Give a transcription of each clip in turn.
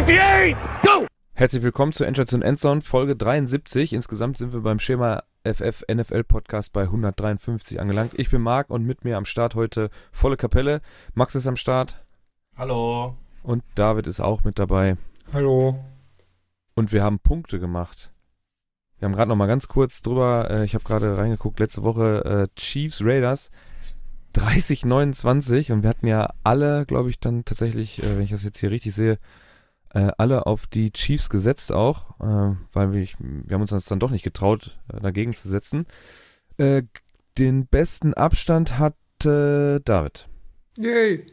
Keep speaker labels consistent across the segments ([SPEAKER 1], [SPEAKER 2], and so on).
[SPEAKER 1] 58, go!
[SPEAKER 2] Herzlich willkommen zu Endstation Endzone, Folge 73. Insgesamt sind wir beim Schema FF NFL Podcast bei 153 angelangt. Ich bin Marc und mit mir am Start heute volle Kapelle. Max ist am Start.
[SPEAKER 3] Hallo.
[SPEAKER 2] Und David ist auch mit dabei.
[SPEAKER 4] Hallo.
[SPEAKER 2] Und wir haben Punkte gemacht. Wir haben gerade noch mal ganz kurz drüber, äh, ich habe gerade reingeguckt, letzte Woche äh, Chiefs Raiders 30-29 und wir hatten ja alle, glaube ich, dann tatsächlich, äh, wenn ich das jetzt hier richtig sehe, äh, alle auf die Chiefs gesetzt auch, äh, weil wir, wir haben uns das dann doch nicht getraut, äh, dagegen zu setzen. Äh, den besten Abstand hatte David.
[SPEAKER 4] Yay.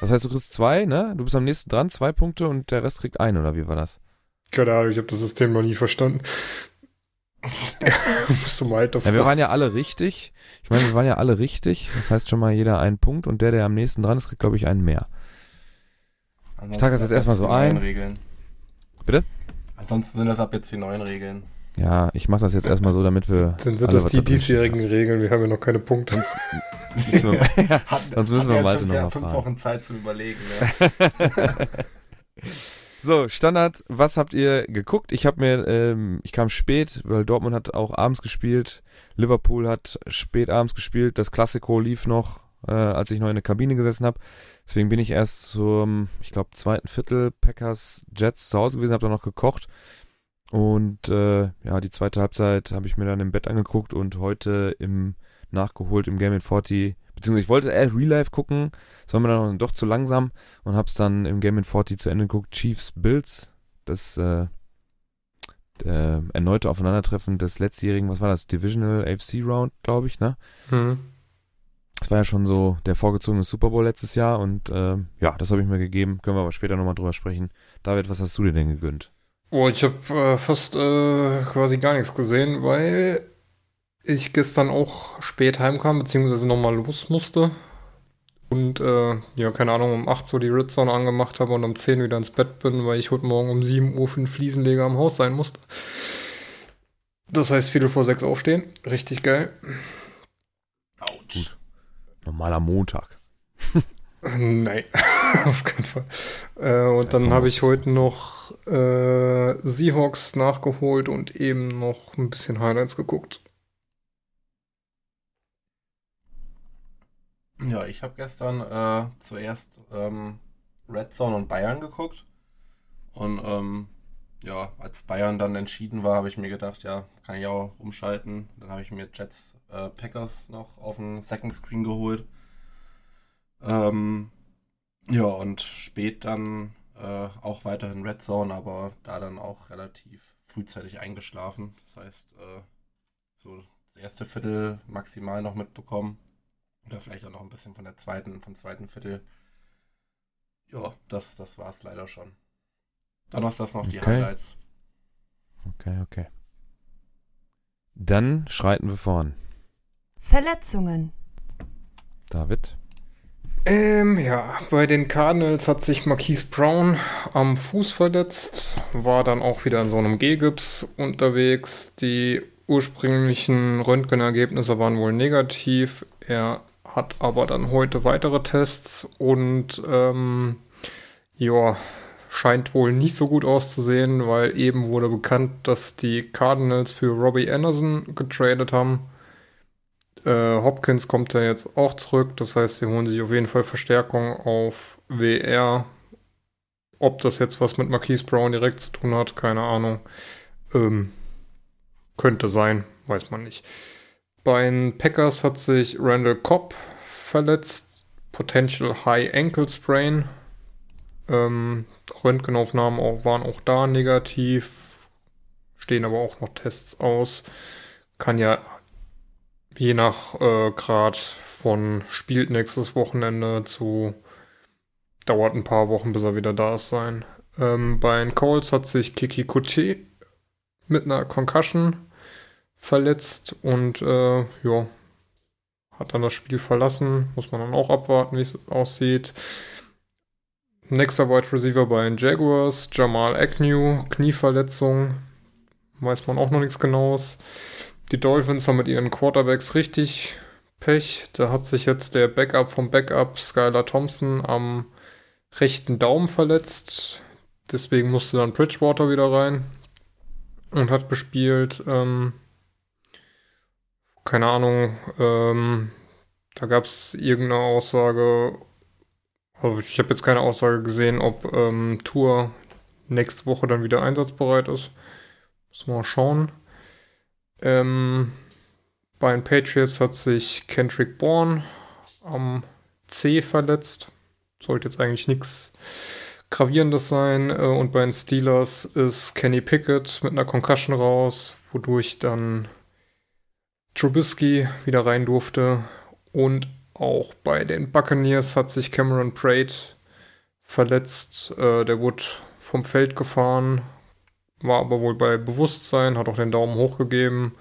[SPEAKER 2] Das heißt, du kriegst zwei, ne? Du bist am nächsten dran, zwei Punkte und der Rest kriegt einen, oder wie war das?
[SPEAKER 4] Keine Ahnung, ich habe das System noch nie verstanden. Musst du mal halt
[SPEAKER 2] ja, wir waren ja alle richtig. Ich meine, wir waren ja alle richtig. Das heißt schon mal jeder einen Punkt und der, der am nächsten dran ist, kriegt, glaube ich, einen mehr.
[SPEAKER 3] Ansonsten
[SPEAKER 2] Ich trage das jetzt erstmal so ein.
[SPEAKER 3] Regeln.
[SPEAKER 2] Bitte?
[SPEAKER 3] Ansonsten sind das ab jetzt die neuen Regeln.
[SPEAKER 2] Ja, ich mache das jetzt erstmal so, damit wir.
[SPEAKER 4] Dann sind
[SPEAKER 2] alle
[SPEAKER 4] das die diesjährigen Regeln, wir haben ja noch keine Punkte.
[SPEAKER 2] Sonst müssen wir, ja,
[SPEAKER 3] Hatten-
[SPEAKER 2] sonst müssen wir Malte nochmal
[SPEAKER 3] ja fünf
[SPEAKER 2] fragen.
[SPEAKER 3] Wochen Zeit zum Überlegen. Ne?
[SPEAKER 2] So, Standard, was habt ihr geguckt? Ich habe mir, ähm, ich kam spät, weil Dortmund hat auch abends gespielt, Liverpool hat spät abends gespielt, das Klassiko lief noch, äh, als ich noch in der Kabine gesessen habe. Deswegen bin ich erst zum, ich glaube, zweiten Viertel Packers Jets zu Hause gewesen, habe dann noch gekocht. Und äh, ja, die zweite Halbzeit habe ich mir dann im Bett angeguckt und heute im nachgeholt im Game in 40, beziehungsweise ich wollte eher Real Life gucken, das war mir dann doch zu langsam und hab's dann im Game in 40 zu Ende geguckt. Chiefs Bills, das äh, äh, erneute Aufeinandertreffen des letztjährigen, was war das, Divisional AFC Round, glaube ich, ne?
[SPEAKER 4] Hm.
[SPEAKER 2] Das war ja schon so der vorgezogene Super Bowl letztes Jahr und äh, ja, das habe ich mir gegeben. Können wir aber später nochmal drüber sprechen. David, was hast du dir denn gegönnt?
[SPEAKER 4] Oh, ich habe äh, fast äh, quasi gar nichts gesehen, weil ich gestern auch spät heimkam, beziehungsweise nochmal los musste. Und äh, ja, keine Ahnung, um 8 Uhr die Red Zone angemacht habe und um 10 wieder ins Bett bin, weil ich heute Morgen um 7 Uhr für den Fliesenleger am Haus sein musste. Das heißt, Viertel vor sechs aufstehen. Richtig geil.
[SPEAKER 3] Autsch.
[SPEAKER 2] Normaler Montag.
[SPEAKER 4] Nein, auf keinen Fall. Äh, und
[SPEAKER 2] Das
[SPEAKER 4] dann habe ich heute noch äh, Seahawks nachgeholt und eben noch ein bisschen Highlights geguckt.
[SPEAKER 3] Ja, ich habe gestern äh, zuerst ähm, Red Zone und Bayern geguckt. Und ähm, ja, als Bayern dann entschieden war, habe ich mir gedacht, ja, kann ich auch umschalten. Dann habe ich mir Jets äh, Packers noch auf dem Second Screen geholt. Ähm, ja, und spät dann äh, auch weiterhin Red Zone, aber da dann auch relativ frühzeitig eingeschlafen. Das heißt, äh, so das erste Viertel maximal noch mitbekommen. Oder vielleicht auch noch ein bisschen von der zweiten, vom zweiten Viertel. Ja, das, das war es leider schon. Donnerstags noch die
[SPEAKER 2] Okay.
[SPEAKER 3] Highlights.
[SPEAKER 2] Okay, okay. Dann schreiten wir voran.
[SPEAKER 5] Verletzungen.
[SPEAKER 2] David.
[SPEAKER 4] Ähm, ja, bei den Cardinals hat sich Marquise Brown am Fuß verletzt, war dann auch wieder in so einem G-Gips unterwegs. Die ursprünglichen Röntgenergebnisse waren wohl negativ. Er hat aber dann heute weitere Tests und ähm, ja, scheint wohl nicht so gut auszusehen, weil eben wurde bekannt, dass die Cardinals für Robbie Anderson getradet haben. Äh, Hopkins kommt ja jetzt auch zurück, das heißt, sie holen sich auf jeden Fall Verstärkung auf WR. Ob das jetzt was mit Marquise Brown direkt zu tun hat, keine Ahnung. Ähm, könnte sein, weiß man nicht. Bei den Packers hat sich Randall Cobb verletzt. Potential High Ankle Sprain. Ähm, Röntgenaufnahmen auch, waren auch da negativ. Stehen aber auch noch Tests aus. Kann ja je nach äh, Grad von spielt nächstes Wochenende zu dauert ein paar Wochen, bis er wieder da ist sein. Ähm, bei den Coles hat sich Kiki Kuti mit einer Concussion verletzt und äh, ja, hat dann das Spiel verlassen. Muss man dann auch abwarten, wie es aussieht. Nächster Wide Receiver bei den Jaguars, Jamal Agnew, Knieverletzung. Weiß man auch noch nichts genaues. Die Dolphins haben mit ihren Quarterbacks richtig Pech. Da hat sich jetzt der Backup vom Backup, Skylar Thompson, am rechten Daumen verletzt. deswegen musste dann Bridgewater wieder rein und hat gespielt. Ähm, keine Ahnung, ähm, da gab es irgendeine Aussage, ich habe jetzt keine Aussage gesehen, ob ähm, Tour nächste Woche dann wieder einsatzbereit ist. Muss mal schauen. Ähm, bei den Patriots hat sich Kendrick Bourne am C verletzt. Sollte jetzt eigentlich nichts Gravierendes sein. Äh, und bei den Steelers ist Kenny Pickett mit einer Concussion raus, wodurch dann Trubisky wieder rein durfte. Und auch bei den Buccaneers hat sich Cameron Braid verletzt. Äh, der wurde vom Feld gefahren, war aber wohl bei Bewusstsein, hat auch den Daumen hoch gegeben.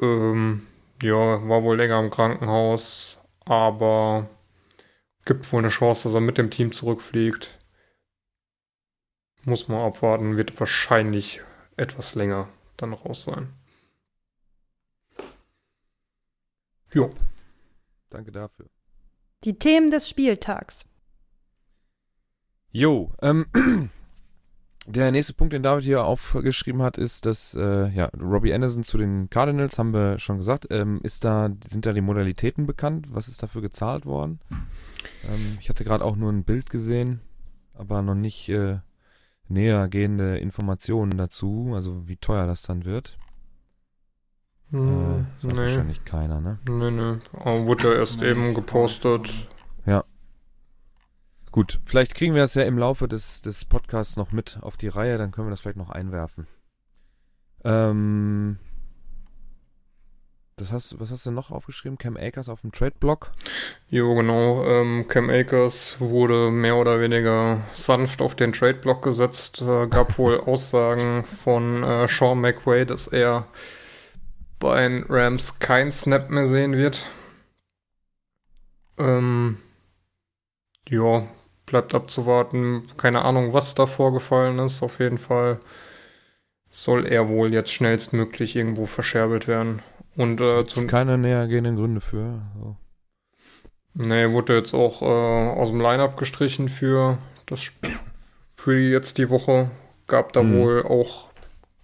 [SPEAKER 4] Ähm, ja, war wohl länger im Krankenhaus, aber gibt wohl eine Chance, dass er mit dem Team zurückfliegt. Muss man abwarten, wird wahrscheinlich etwas länger dann raus sein.
[SPEAKER 2] Jo. Danke dafür.
[SPEAKER 5] Die Themen des Spieltags.
[SPEAKER 2] Jo, ähm, der nächste Punkt, den David hier aufgeschrieben hat, ist, dass äh, ja, Robbie Anderson zu den Cardinals, haben wir schon gesagt, ähm, ist da, sind da die Modalitäten bekannt? Was ist dafür gezahlt worden? Ähm, ich hatte gerade auch nur ein Bild gesehen, aber noch nicht äh, näher gehende Informationen dazu, also wie teuer das dann wird.
[SPEAKER 4] Hm,
[SPEAKER 2] äh,
[SPEAKER 4] nee.
[SPEAKER 2] wahrscheinlich keiner, ne?
[SPEAKER 4] Nee, nee. Aber wurde ja erst
[SPEAKER 3] Nee,
[SPEAKER 4] eben gepostet.
[SPEAKER 2] Gut, vielleicht kriegen wir das ja im Laufe des, des Podcasts noch mit auf die Reihe, dann können wir das vielleicht noch einwerfen. Ähm, das hast, was hast du noch aufgeschrieben? Cam Akers auf dem Trade-Block?
[SPEAKER 4] Jo, genau. Ähm, Cam Akers wurde mehr oder weniger sanft auf den Trade-Block gesetzt. Äh, gab wohl Aussagen von äh, Sean McWay, dass er bei den Rams kein Snap mehr sehen wird. Ähm, ja, bleibt abzuwarten. Keine Ahnung, was da vorgefallen ist. Auf jeden Fall soll er wohl jetzt schnellstmöglich irgendwo verscherbelt werden. Und äh, zum,
[SPEAKER 2] keine nähergehenden Gründe für. So.
[SPEAKER 4] Nee, wurde jetzt auch äh, aus dem Line-Up gestrichen für das Sp- für jetzt die Woche. Gab da
[SPEAKER 2] Mhm.
[SPEAKER 4] wohl auch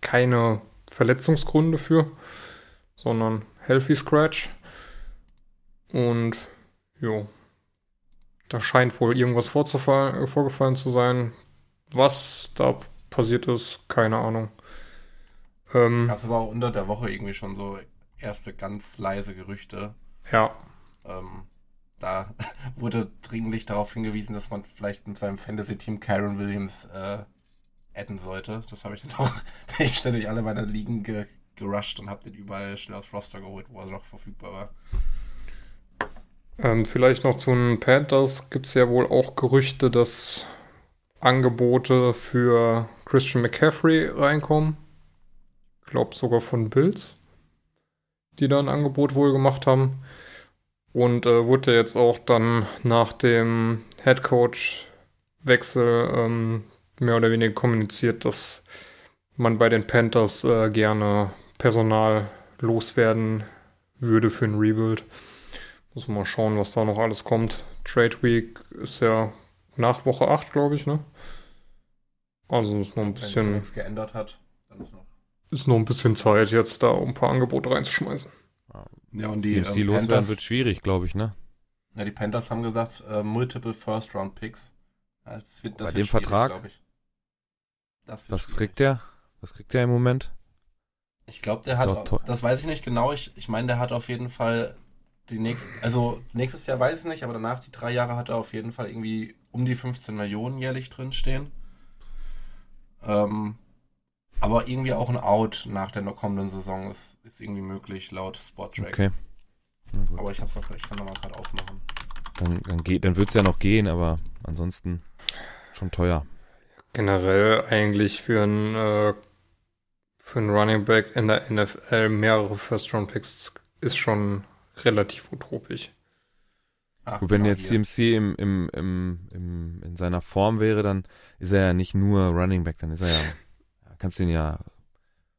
[SPEAKER 4] keine Verletzungsgründe für, sondern Healthy Scratch. Und jo, da scheint wohl irgendwas äh, vorgefallen zu sein. Was da passiert ist, keine Ahnung. Ähm,
[SPEAKER 3] Gab es aber auch unter der Woche irgendwie schon so erste ganz leise Gerüchte.
[SPEAKER 4] ja,
[SPEAKER 3] Ähm, da wurde dringlich darauf hingewiesen, dass man vielleicht mit seinem Fantasy-Team Kyron Williams äh, adden sollte. Das habe ich dann auch, ich stelle durch alle meine Ligen ge gerusht und habe den überall schnell aufs Roster geholt, wo er noch verfügbar war.
[SPEAKER 4] Ähm, vielleicht noch zu den Panthers gibt es ja wohl auch Gerüchte, dass Angebote für Christian McCaffrey reinkommen. Ich glaube sogar von Bills, die da ein Angebot wohl gemacht haben. Und äh, wurde jetzt auch dann nach dem Headcoach-Wechsel ähm, mehr oder weniger kommuniziert, dass man bei den Panthers äh, gerne Personal loswerden würde für ein Rebuild. Muss man mal schauen, was da noch alles kommt. Trade Week ist ja nach Woche 8, glaube ich, ne? Also ist noch ein
[SPEAKER 3] Wenn sich
[SPEAKER 4] bisschen,
[SPEAKER 3] nichts geändert hat, dann ist noch.
[SPEAKER 4] ist noch ein bisschen Zeit, jetzt da um ein paar Angebote reinzuschmeißen.
[SPEAKER 3] Ja, und die,
[SPEAKER 2] CMC
[SPEAKER 3] ähm,
[SPEAKER 2] loswerden
[SPEAKER 3] Panthers,
[SPEAKER 2] wird schwierig, glaube ich, ne?
[SPEAKER 3] ja, die Panthers haben gesagt, äh, multiple First-Round-Picks. Ja, das wird, das
[SPEAKER 2] Bei
[SPEAKER 3] wird
[SPEAKER 2] dem Vertrag?
[SPEAKER 3] Das wird
[SPEAKER 2] Was
[SPEAKER 3] schwierig.
[SPEAKER 2] kriegt der? Was kriegt der im Moment?
[SPEAKER 3] Ich glaube, der hat, das weiß ich nicht genau. Ich, ich meine, der hat auf jeden Fall die nächsten, also nächstes Jahr weiß ich nicht, aber danach die drei Jahre hat er auf jeden Fall irgendwie um die 15 Millionen jährlich drinstehen. Ähm, aber irgendwie auch ein Out nach der noch kommenden Saison ist, ist irgendwie möglich, laut Spottrack.
[SPEAKER 2] Okay.
[SPEAKER 3] Aber ich hab's noch, ich kann nochmal gerade aufmachen.
[SPEAKER 2] Dann, dann, geht, dann wird es ja noch gehen, aber ansonsten schon teuer.
[SPEAKER 4] Generell eigentlich für einen, äh, für einen Running Back in der NFL mehrere First-Round-Picks ist schon relativ utopisch.
[SPEAKER 2] Gut, wenn
[SPEAKER 3] genau
[SPEAKER 2] jetzt
[SPEAKER 3] hier.
[SPEAKER 2] CMC im, im, im, im, in seiner Form wäre, dann ist er ja nicht nur Running Back, dann ist er ja, ja kannst du ihn ja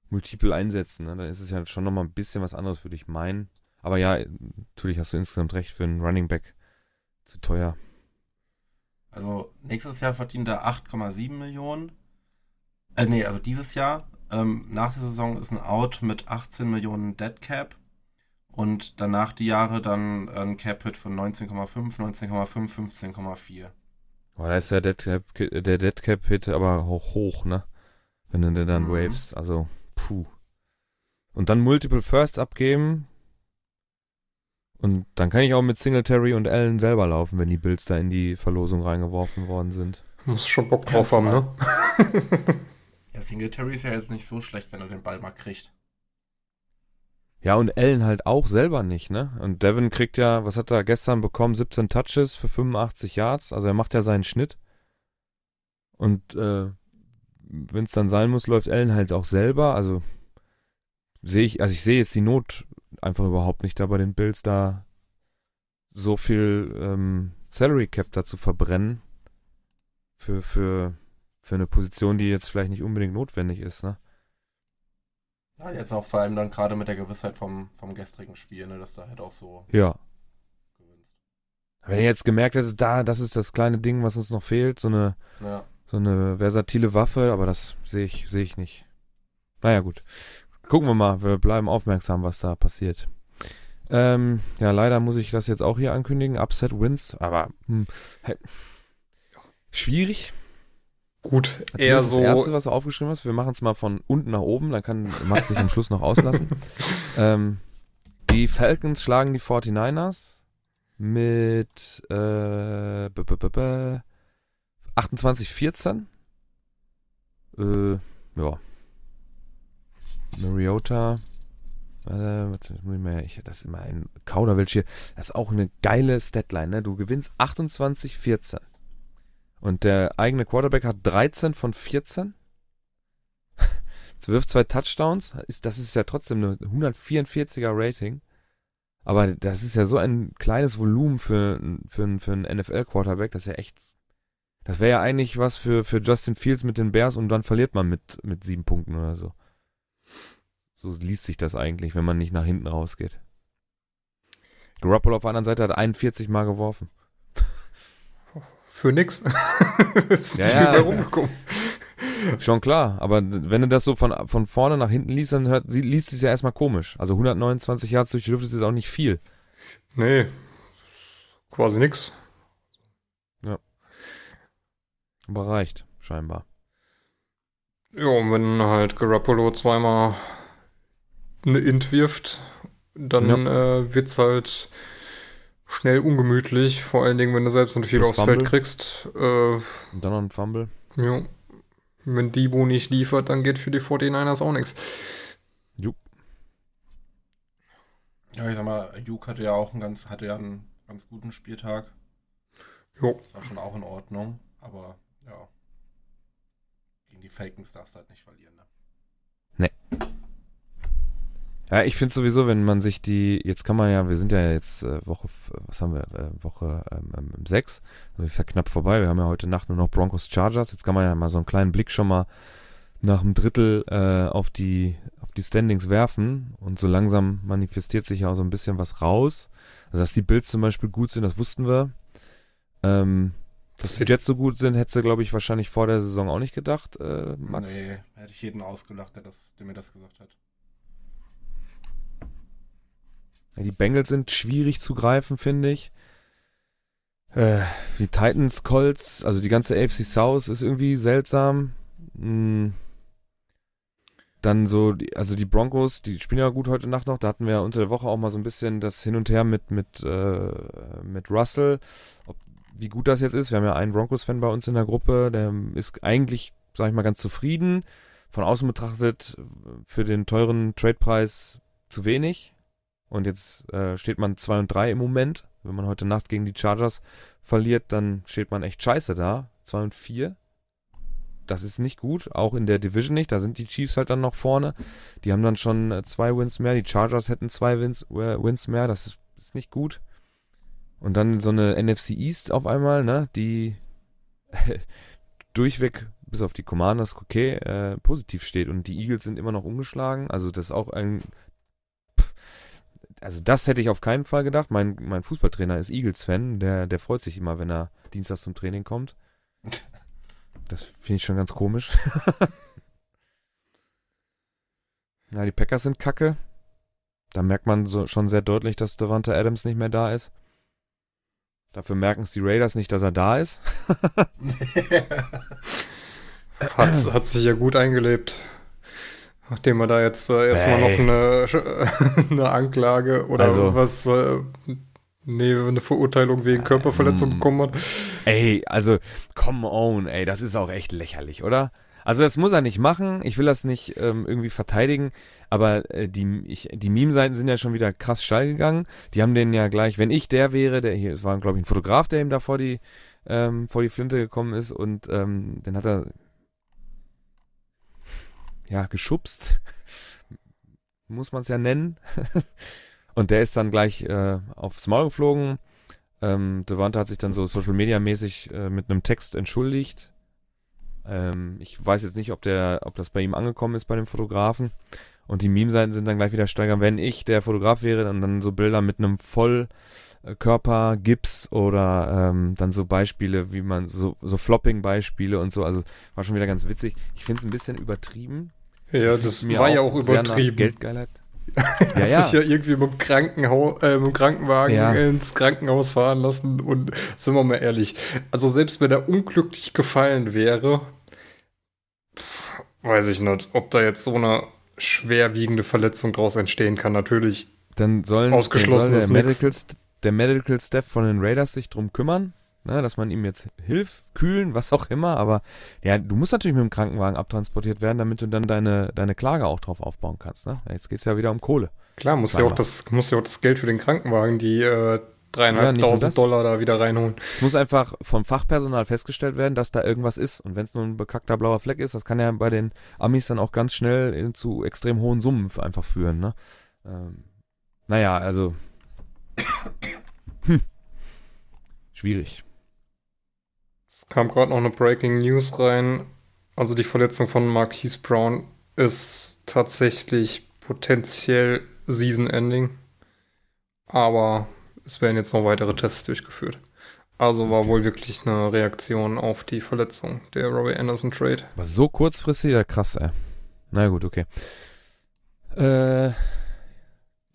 [SPEAKER 2] multiple einsetzen, ne? dann ist es ja schon nochmal ein bisschen was anderes, würde ich meinen. Aber ja, natürlich hast du insgesamt recht, für einen Running Back zu teuer.
[SPEAKER 3] Also nächstes Jahr verdient er 8,7 Millionen. Äh, nee, also dieses Jahr. Ähm, nach der Saison ist ein Out mit 18 Millionen Dead Cap. Und danach die Jahre dann ein Cap-Hit von 19,5, 19,5, 15,4.
[SPEAKER 2] Boah, da ist der Dead Cap, der Dead Cap Hit aber hoch, hoch, ne? Wenn du den dann
[SPEAKER 3] Mhm.
[SPEAKER 2] waves, also, puh. Und dann Multiple Firsts abgeben. Und dann kann ich auch mit Singletary und Allen selber laufen, wenn die Bills da in die Verlosung reingeworfen worden sind.
[SPEAKER 4] Muss schon Bock
[SPEAKER 3] Ja,
[SPEAKER 4] drauf
[SPEAKER 3] das
[SPEAKER 4] haben, ne?
[SPEAKER 3] Ja, Singletary ist ja jetzt nicht so schlecht, wenn er den Ball mal kriegt.
[SPEAKER 2] Ja, und Allen halt auch selber nicht, ne? Und Devin kriegt ja, was hat er gestern bekommen? 17 Touches für 85 Yards. Also er macht ja seinen Schnitt. Und äh, wenn es dann sein muss, läuft Allen halt auch selber. Also sehe ich, also ich sehe jetzt die Not einfach überhaupt nicht da bei den Bills da so viel ähm, Salary Cap da zu verbrennen für, für, für eine Position, die jetzt vielleicht nicht unbedingt notwendig ist, ne?
[SPEAKER 3] Ja, jetzt auch vor allem dann gerade mit der Gewissheit vom, vom gestrigen Spiel, ne, dass da halt auch so
[SPEAKER 2] Ja.
[SPEAKER 3] gewinnst.
[SPEAKER 2] Wenn ihr jetzt gemerkt hättet, da, das ist das kleine Ding, was uns noch fehlt, so eine,
[SPEAKER 3] Ja.
[SPEAKER 2] so eine versatile Waffe, aber das sehe ich, sehe ich nicht. Naja, gut. Gucken wir mal, wir bleiben aufmerksam, was da passiert. Ähm, ja, leider muss ich das jetzt auch hier ankündigen. Upset Wins, aber hm, schwierig.
[SPEAKER 4] Gut,
[SPEAKER 2] Zumindest
[SPEAKER 4] eher
[SPEAKER 2] das
[SPEAKER 4] so.
[SPEAKER 2] Erste, was du aufgeschrieben hast. Wir machen es mal von unten nach oben, dann kann Max sich am Schluss noch auslassen. ähm, die Falcons schlagen die 49ers mit äh, b -b -b -b 28-14. Äh, ja. Mariota. Äh, warte, das muss ich mal, ich, das ist immer ein Kauderwelsch hier. Das ist auch eine geile Statline, ne? Du gewinnst 28-14. Und der eigene Quarterback hat 13 von 14. Jetzt wirft zwei Touchdowns. Das ist ja trotzdem eine 144er Rating. Aber das ist ja so ein kleines Volumen für, für, für einen NFL-Quarterback. Das ist ja echt. Das wäre ja eigentlich was für, für Justin Fields mit den Bears und dann verliert man mit, mit sieben Punkten oder so. So liest sich das eigentlich, wenn man nicht nach hinten rausgeht. Garoppolo auf der anderen Seite hat 41 Mal geworfen.
[SPEAKER 4] Für nix. ist
[SPEAKER 2] Ja, ja.
[SPEAKER 4] rumgekommen.
[SPEAKER 2] Schon klar, aber wenn du das so von, von vorne nach hinten liest, dann hört, sie- liest es ja erstmal komisch. Also 129 Yards durch die Luft ist jetzt auch nicht viel.
[SPEAKER 4] Nee, quasi nix.
[SPEAKER 2] Aber reicht, scheinbar.
[SPEAKER 4] Ja, und wenn halt Garoppolo zweimal eine Int wirft, dann
[SPEAKER 2] Ja.
[SPEAKER 4] äh, wird's halt schnell ungemütlich. Vor allen Dingen, wenn du selbst viel
[SPEAKER 2] Plus
[SPEAKER 4] aufs
[SPEAKER 2] Fumble.
[SPEAKER 4] Feld kriegst. Äh,
[SPEAKER 2] Und dann noch ein Fumble.
[SPEAKER 4] ja. Wenn Debo nicht liefert, dann geht für die 49ers auch nichts.
[SPEAKER 3] Ja, ich sag mal, Juke hatte ja auch einen ganz, hatte ja einen ganz guten Spieltag.
[SPEAKER 4] Jo.
[SPEAKER 3] Das war schon auch in Ordnung, aber ja. Gegen die Falcons darfst du halt nicht verlieren, ne?
[SPEAKER 2] Ja, ich finde sowieso, wenn man sich die, jetzt kann man ja, wir sind ja jetzt äh, Woche, was haben wir, äh, Woche ähm, ähm, sechs, also ist ja knapp vorbei, wir haben ja heute Nacht nur noch Broncos Chargers, jetzt kann man ja mal so einen kleinen Blick schon mal nach einem Drittel äh, auf die auf die Standings werfen und so langsam manifestiert sich ja auch so ein bisschen was raus. Also dass die Bills zum Beispiel gut sind, das wussten wir. Ähm, dass die Jets so gut sind, hättest du, glaube ich, wahrscheinlich vor der Saison auch nicht gedacht, äh, Max.
[SPEAKER 3] Nee, hätte ich jeden ausgelacht, der, das, der mir das gesagt hat.
[SPEAKER 2] Ja, die Bengals sind schwierig zu greifen, finde ich. Äh, die Titans, Colts, also die ganze AFC South ist irgendwie seltsam. Hm. Dann so, die, also die Broncos, die spielen ja gut heute Nacht noch. Da hatten wir ja unter der Woche auch mal so ein bisschen das Hin und Her mit, mit, äh, mit Russell. Ob, wie gut das jetzt ist. Wir haben ja einen Broncos-Fan bei uns in der Gruppe, der ist eigentlich, sag ich mal, ganz zufrieden. Von außen betrachtet für den teuren Tradepreis zu wenig. Und jetzt äh, steht man 2 und 3 im Moment. Wenn man heute Nacht gegen die Chargers verliert, dann steht man echt scheiße da. 2 und 4. Das ist nicht gut, auch in der Division nicht. Da sind die Chiefs halt dann noch vorne. Die haben dann schon äh, zwei Wins mehr. Die Chargers hätten zwei Wins, äh, Wins mehr. Das ist, ist nicht gut. Und dann so eine NFC East auf einmal, ne, die durchweg, bis auf die Commanders, okay, äh, positiv steht. Und die Eagles sind immer noch umgeschlagen. Also das ist auch ein also das hätte ich auf keinen Fall gedacht. Mein, mein Fußballtrainer ist Eagles-Fan, der, der freut sich immer, wenn er dienstags zum Training kommt. Das finde ich schon ganz komisch. Na, die Packers sind kacke. Da merkt man so, schon sehr deutlich, dass Devante Adams nicht mehr da ist. Dafür merken es die Raiders nicht, dass er da ist.
[SPEAKER 4] hat, hat sich ja gut eingelebt. Nachdem er da jetzt äh, erstmal noch eine, eine Anklage oder also, was, äh, nee, eine Verurteilung wegen Körperverletzung ähm, bekommen hat.
[SPEAKER 2] Ey, also, come on, ey, das ist auch echt lächerlich, oder? Also das muss er nicht machen. Ich will das nicht ähm, irgendwie verteidigen, aber äh, die, ich, die Meme-Seiten sind ja schon wieder krass steil gegangen. Die haben den ja gleich, wenn ich der wäre, der hier, es war glaube ich ein Fotograf, der ihm da vor die, ähm, vor die Flinte gekommen ist und ähm, dann hat er ja geschubst, muss man es ja nennen. und der ist dann gleich äh, aufs Maul geflogen. Ähm, Devante hat sich dann so Social Media mäßig äh, mit einem Text entschuldigt ähm, ich weiß jetzt nicht, ob der, ob das bei ihm angekommen ist bei dem Fotografen. Und die Meme-Seiten sind dann gleich wieder steigern. Wenn ich der Fotograf wäre, dann, dann so Bilder mit einem Vollkörper, Gips oder ähm, dann so Beispiele, wie man, so, so Flopping-Beispiele und so. Also war schon wieder ganz witzig. Ich finde es ein bisschen übertrieben.
[SPEAKER 4] Ja, das, das war ja auch übertrieben.
[SPEAKER 2] Geldgeilheit.
[SPEAKER 4] ja, ja. sich ja irgendwie mit dem, Krankenhaus, äh, mit dem Krankenwagen ja. ins Krankenhaus fahren lassen. Und sind wir mal ehrlich, also selbst wenn er unglücklich gefallen wäre, pff, weiß ich nicht, ob da jetzt so eine schwerwiegende Verletzung daraus entstehen kann. Natürlich
[SPEAKER 2] dann sollen,
[SPEAKER 4] ausgeschlossen
[SPEAKER 2] dann soll der, Medical, der Medical Staff von den Raiders sich drum kümmern ne, dass man ihm jetzt hilft, kühlen, was auch immer, aber ja, du musst natürlich mit dem Krankenwagen abtransportiert werden, damit du dann deine, deine Klage auch drauf aufbauen kannst. Ne? Jetzt geht es ja wieder um Kohle.
[SPEAKER 4] Klar, muss ja, auch das, muss ja auch das Geld für den Krankenwagen, die äh, dreieinhalbtausend ja, Dollar da wieder reinholen.
[SPEAKER 2] Es muss einfach vom Fachpersonal festgestellt werden, dass da irgendwas ist. Und wenn es nur ein bekackter blauer Fleck ist, das kann ja bei den Amis dann auch ganz schnell zu extrem hohen Summen einfach führen. Ne? Ähm, naja, also. Hm. Schwierig
[SPEAKER 4] kam gerade noch eine Breaking News rein. Also die Verletzung von Marquise Brown ist tatsächlich potenziell Season Ending. Aber es werden jetzt noch weitere Tests durchgeführt. Also war wohl wirklich eine Reaktion auf die Verletzung der Robbie Anderson Trade.
[SPEAKER 2] War so kurzfristig, ja krass, ey. Na gut, okay. Äh,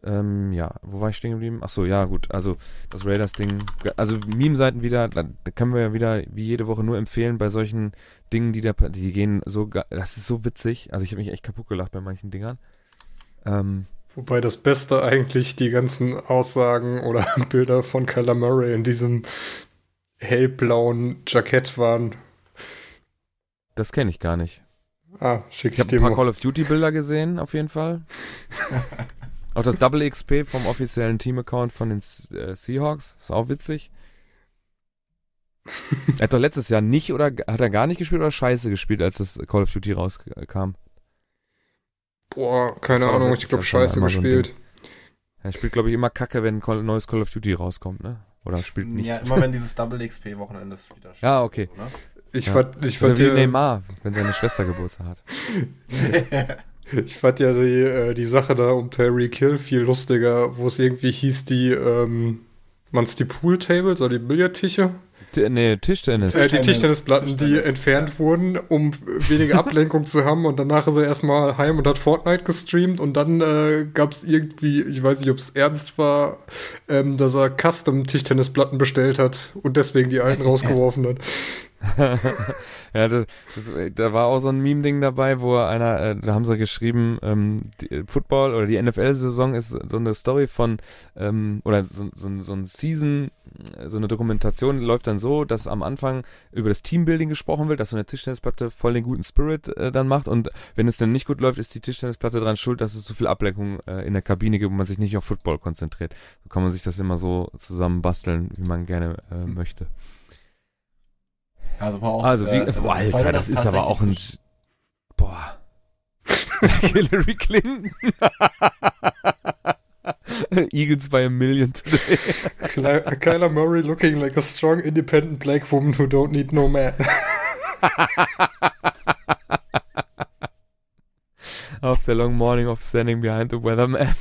[SPEAKER 2] ähm, ja, wo war ich stehen geblieben? Achso, ja, gut. Also, das Raiders-Ding. Also, Meme-Seiten wieder, da können wir ja wieder wie jede Woche nur empfehlen bei solchen Dingen, die da, die gehen so, das ist so witzig. Also, ich habe mich echt kaputt gelacht bei manchen Dingern.
[SPEAKER 4] Ähm, Wobei das Beste eigentlich die ganzen Aussagen oder Bilder von Kyler Murray in diesem hellblauen Jackett waren.
[SPEAKER 2] Das kenne ich gar nicht.
[SPEAKER 4] Ah, schick
[SPEAKER 2] ich, ich habe ein paar Call of Duty Bilder gesehen, auf jeden Fall. Auch das Double XP vom offiziellen Team-Account von den äh, Seahawks. Ist auch witzig. er hat doch letztes Jahr nicht oder hat er gar nicht gespielt oder scheiße gespielt, als das Call of Duty rauskam?
[SPEAKER 4] Boah, keine Ahnung, ich glaube scheiße gespielt.
[SPEAKER 2] So er spielt, glaube ich, immer Kacke, wenn ein neues Call of Duty rauskommt, ne? Oder spielt nicht.
[SPEAKER 3] Ja, immer wenn dieses Double XP-Wochenende wieder
[SPEAKER 2] steht. Ja, okay.
[SPEAKER 4] Oder? Ich ja. fand, ich fand
[SPEAKER 2] so wie Neymar, wenn seine Schwester Geburtstag hat.
[SPEAKER 4] Ich fand ja die, äh, die Sache da um Terry Kill viel lustiger, wo es irgendwie hieß, die, ähm, man's die Pooltables oder die Billardtische?
[SPEAKER 2] T nee, Tischtennis.
[SPEAKER 4] Äh, die Tischtennisplatten, Tischtennis, die entfernt ja. wurden, um weniger Ablenkung zu haben und danach ist er erstmal heim und hat Fortnite gestreamt und dann äh, gab es irgendwie, ich weiß nicht, ob es ernst war, ähm, dass er Custom-Tischtennisplatten bestellt hat und deswegen die alten rausgeworfen hat.
[SPEAKER 2] ja, das, das, da war auch so ein Meme-Ding dabei, wo einer, äh, da haben sie geschrieben, ähm, die, äh, Football oder die NFL-Saison ist so eine Story von, ähm, oder so, so, so ein Season, so eine Dokumentation läuft dann so, dass am Anfang über das Teambuilding gesprochen wird, dass so eine Tischtennisplatte voll den guten Spirit äh, dann macht und wenn es dann nicht gut läuft, ist die Tischtennisplatte dran schuld, dass es zu viel Ablenkung äh, in der Kabine gibt und man sich nicht auf Football konzentriert. So kann man sich das immer so zusammen basteln, wie man gerne äh, möchte.
[SPEAKER 3] Also, auch,
[SPEAKER 2] also, wie, äh, also boah, Alter, das, ist aber auch ein. Boah. Hillary Clinton. Eagles by a million today.
[SPEAKER 4] Kyler Murray looking like a strong, independent black woman who don't need no man.
[SPEAKER 2] After a long morning of standing behind the weatherman.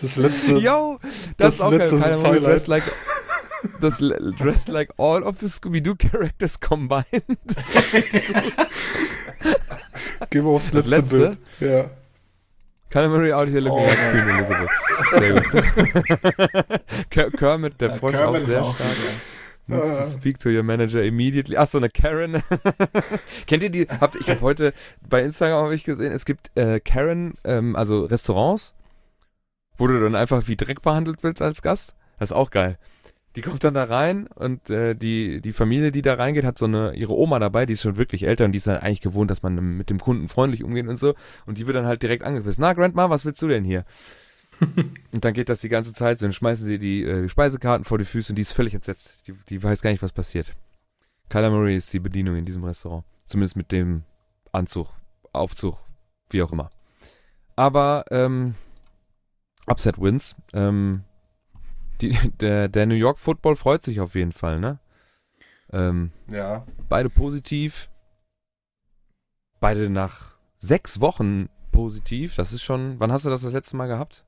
[SPEAKER 4] Das letzte.
[SPEAKER 2] Yo, das,
[SPEAKER 4] das
[SPEAKER 2] ist auch
[SPEAKER 4] letzte
[SPEAKER 2] geil.
[SPEAKER 4] ist
[SPEAKER 2] Keiner Murray dressed like, das dressed like all of the Scooby-Doo characters combined.
[SPEAKER 4] Gehen wir aufs
[SPEAKER 2] Das
[SPEAKER 4] letzte,
[SPEAKER 2] letzte?
[SPEAKER 4] Bild. Ja.
[SPEAKER 2] Murray out here looking
[SPEAKER 3] Oh,
[SPEAKER 2] like. Queen Elizabeth. Sehr gut. Ker- Kermit, der
[SPEAKER 3] Ja,
[SPEAKER 2] Frosch,
[SPEAKER 3] Kermit
[SPEAKER 2] auch sehr
[SPEAKER 3] auch
[SPEAKER 2] stark. Needs
[SPEAKER 4] Ah.
[SPEAKER 2] to speak to your manager immediately. Ach so, eine Karen. Kennt ihr die? Habt, ich habe heute bei Instagram hab ich gesehen, es gibt äh, Karen, ähm, also Restaurants, wo du dann einfach wie Dreck behandelt willst als Gast. Das ist auch geil. Die kommt dann da rein und äh, die, die Familie, die da reingeht, hat so eine ihre Oma dabei, die ist schon wirklich älter und die ist dann eigentlich gewohnt, dass man mit dem Kunden freundlich umgeht und so. Und die wird dann halt direkt angepisst. Na, Grandma, was willst du denn hier? und dann geht das die ganze Zeit so, dann schmeißen sie die äh, Speisekarten vor die Füße und die ist völlig entsetzt. Die, die weiß gar nicht, was passiert. Kyler Murray ist die Bedienung in diesem Restaurant. Zumindest mit dem Anzug, Aufzug, wie auch immer. Aber, ähm, Upset Wins. Ähm, die, der, der New York Football freut sich auf jeden Fall, ne? Ähm,
[SPEAKER 3] Ja,
[SPEAKER 2] beide positiv. Beide nach sechs Wochen positiv. Das ist schon. Wann hast du das das letzte Mal gehabt?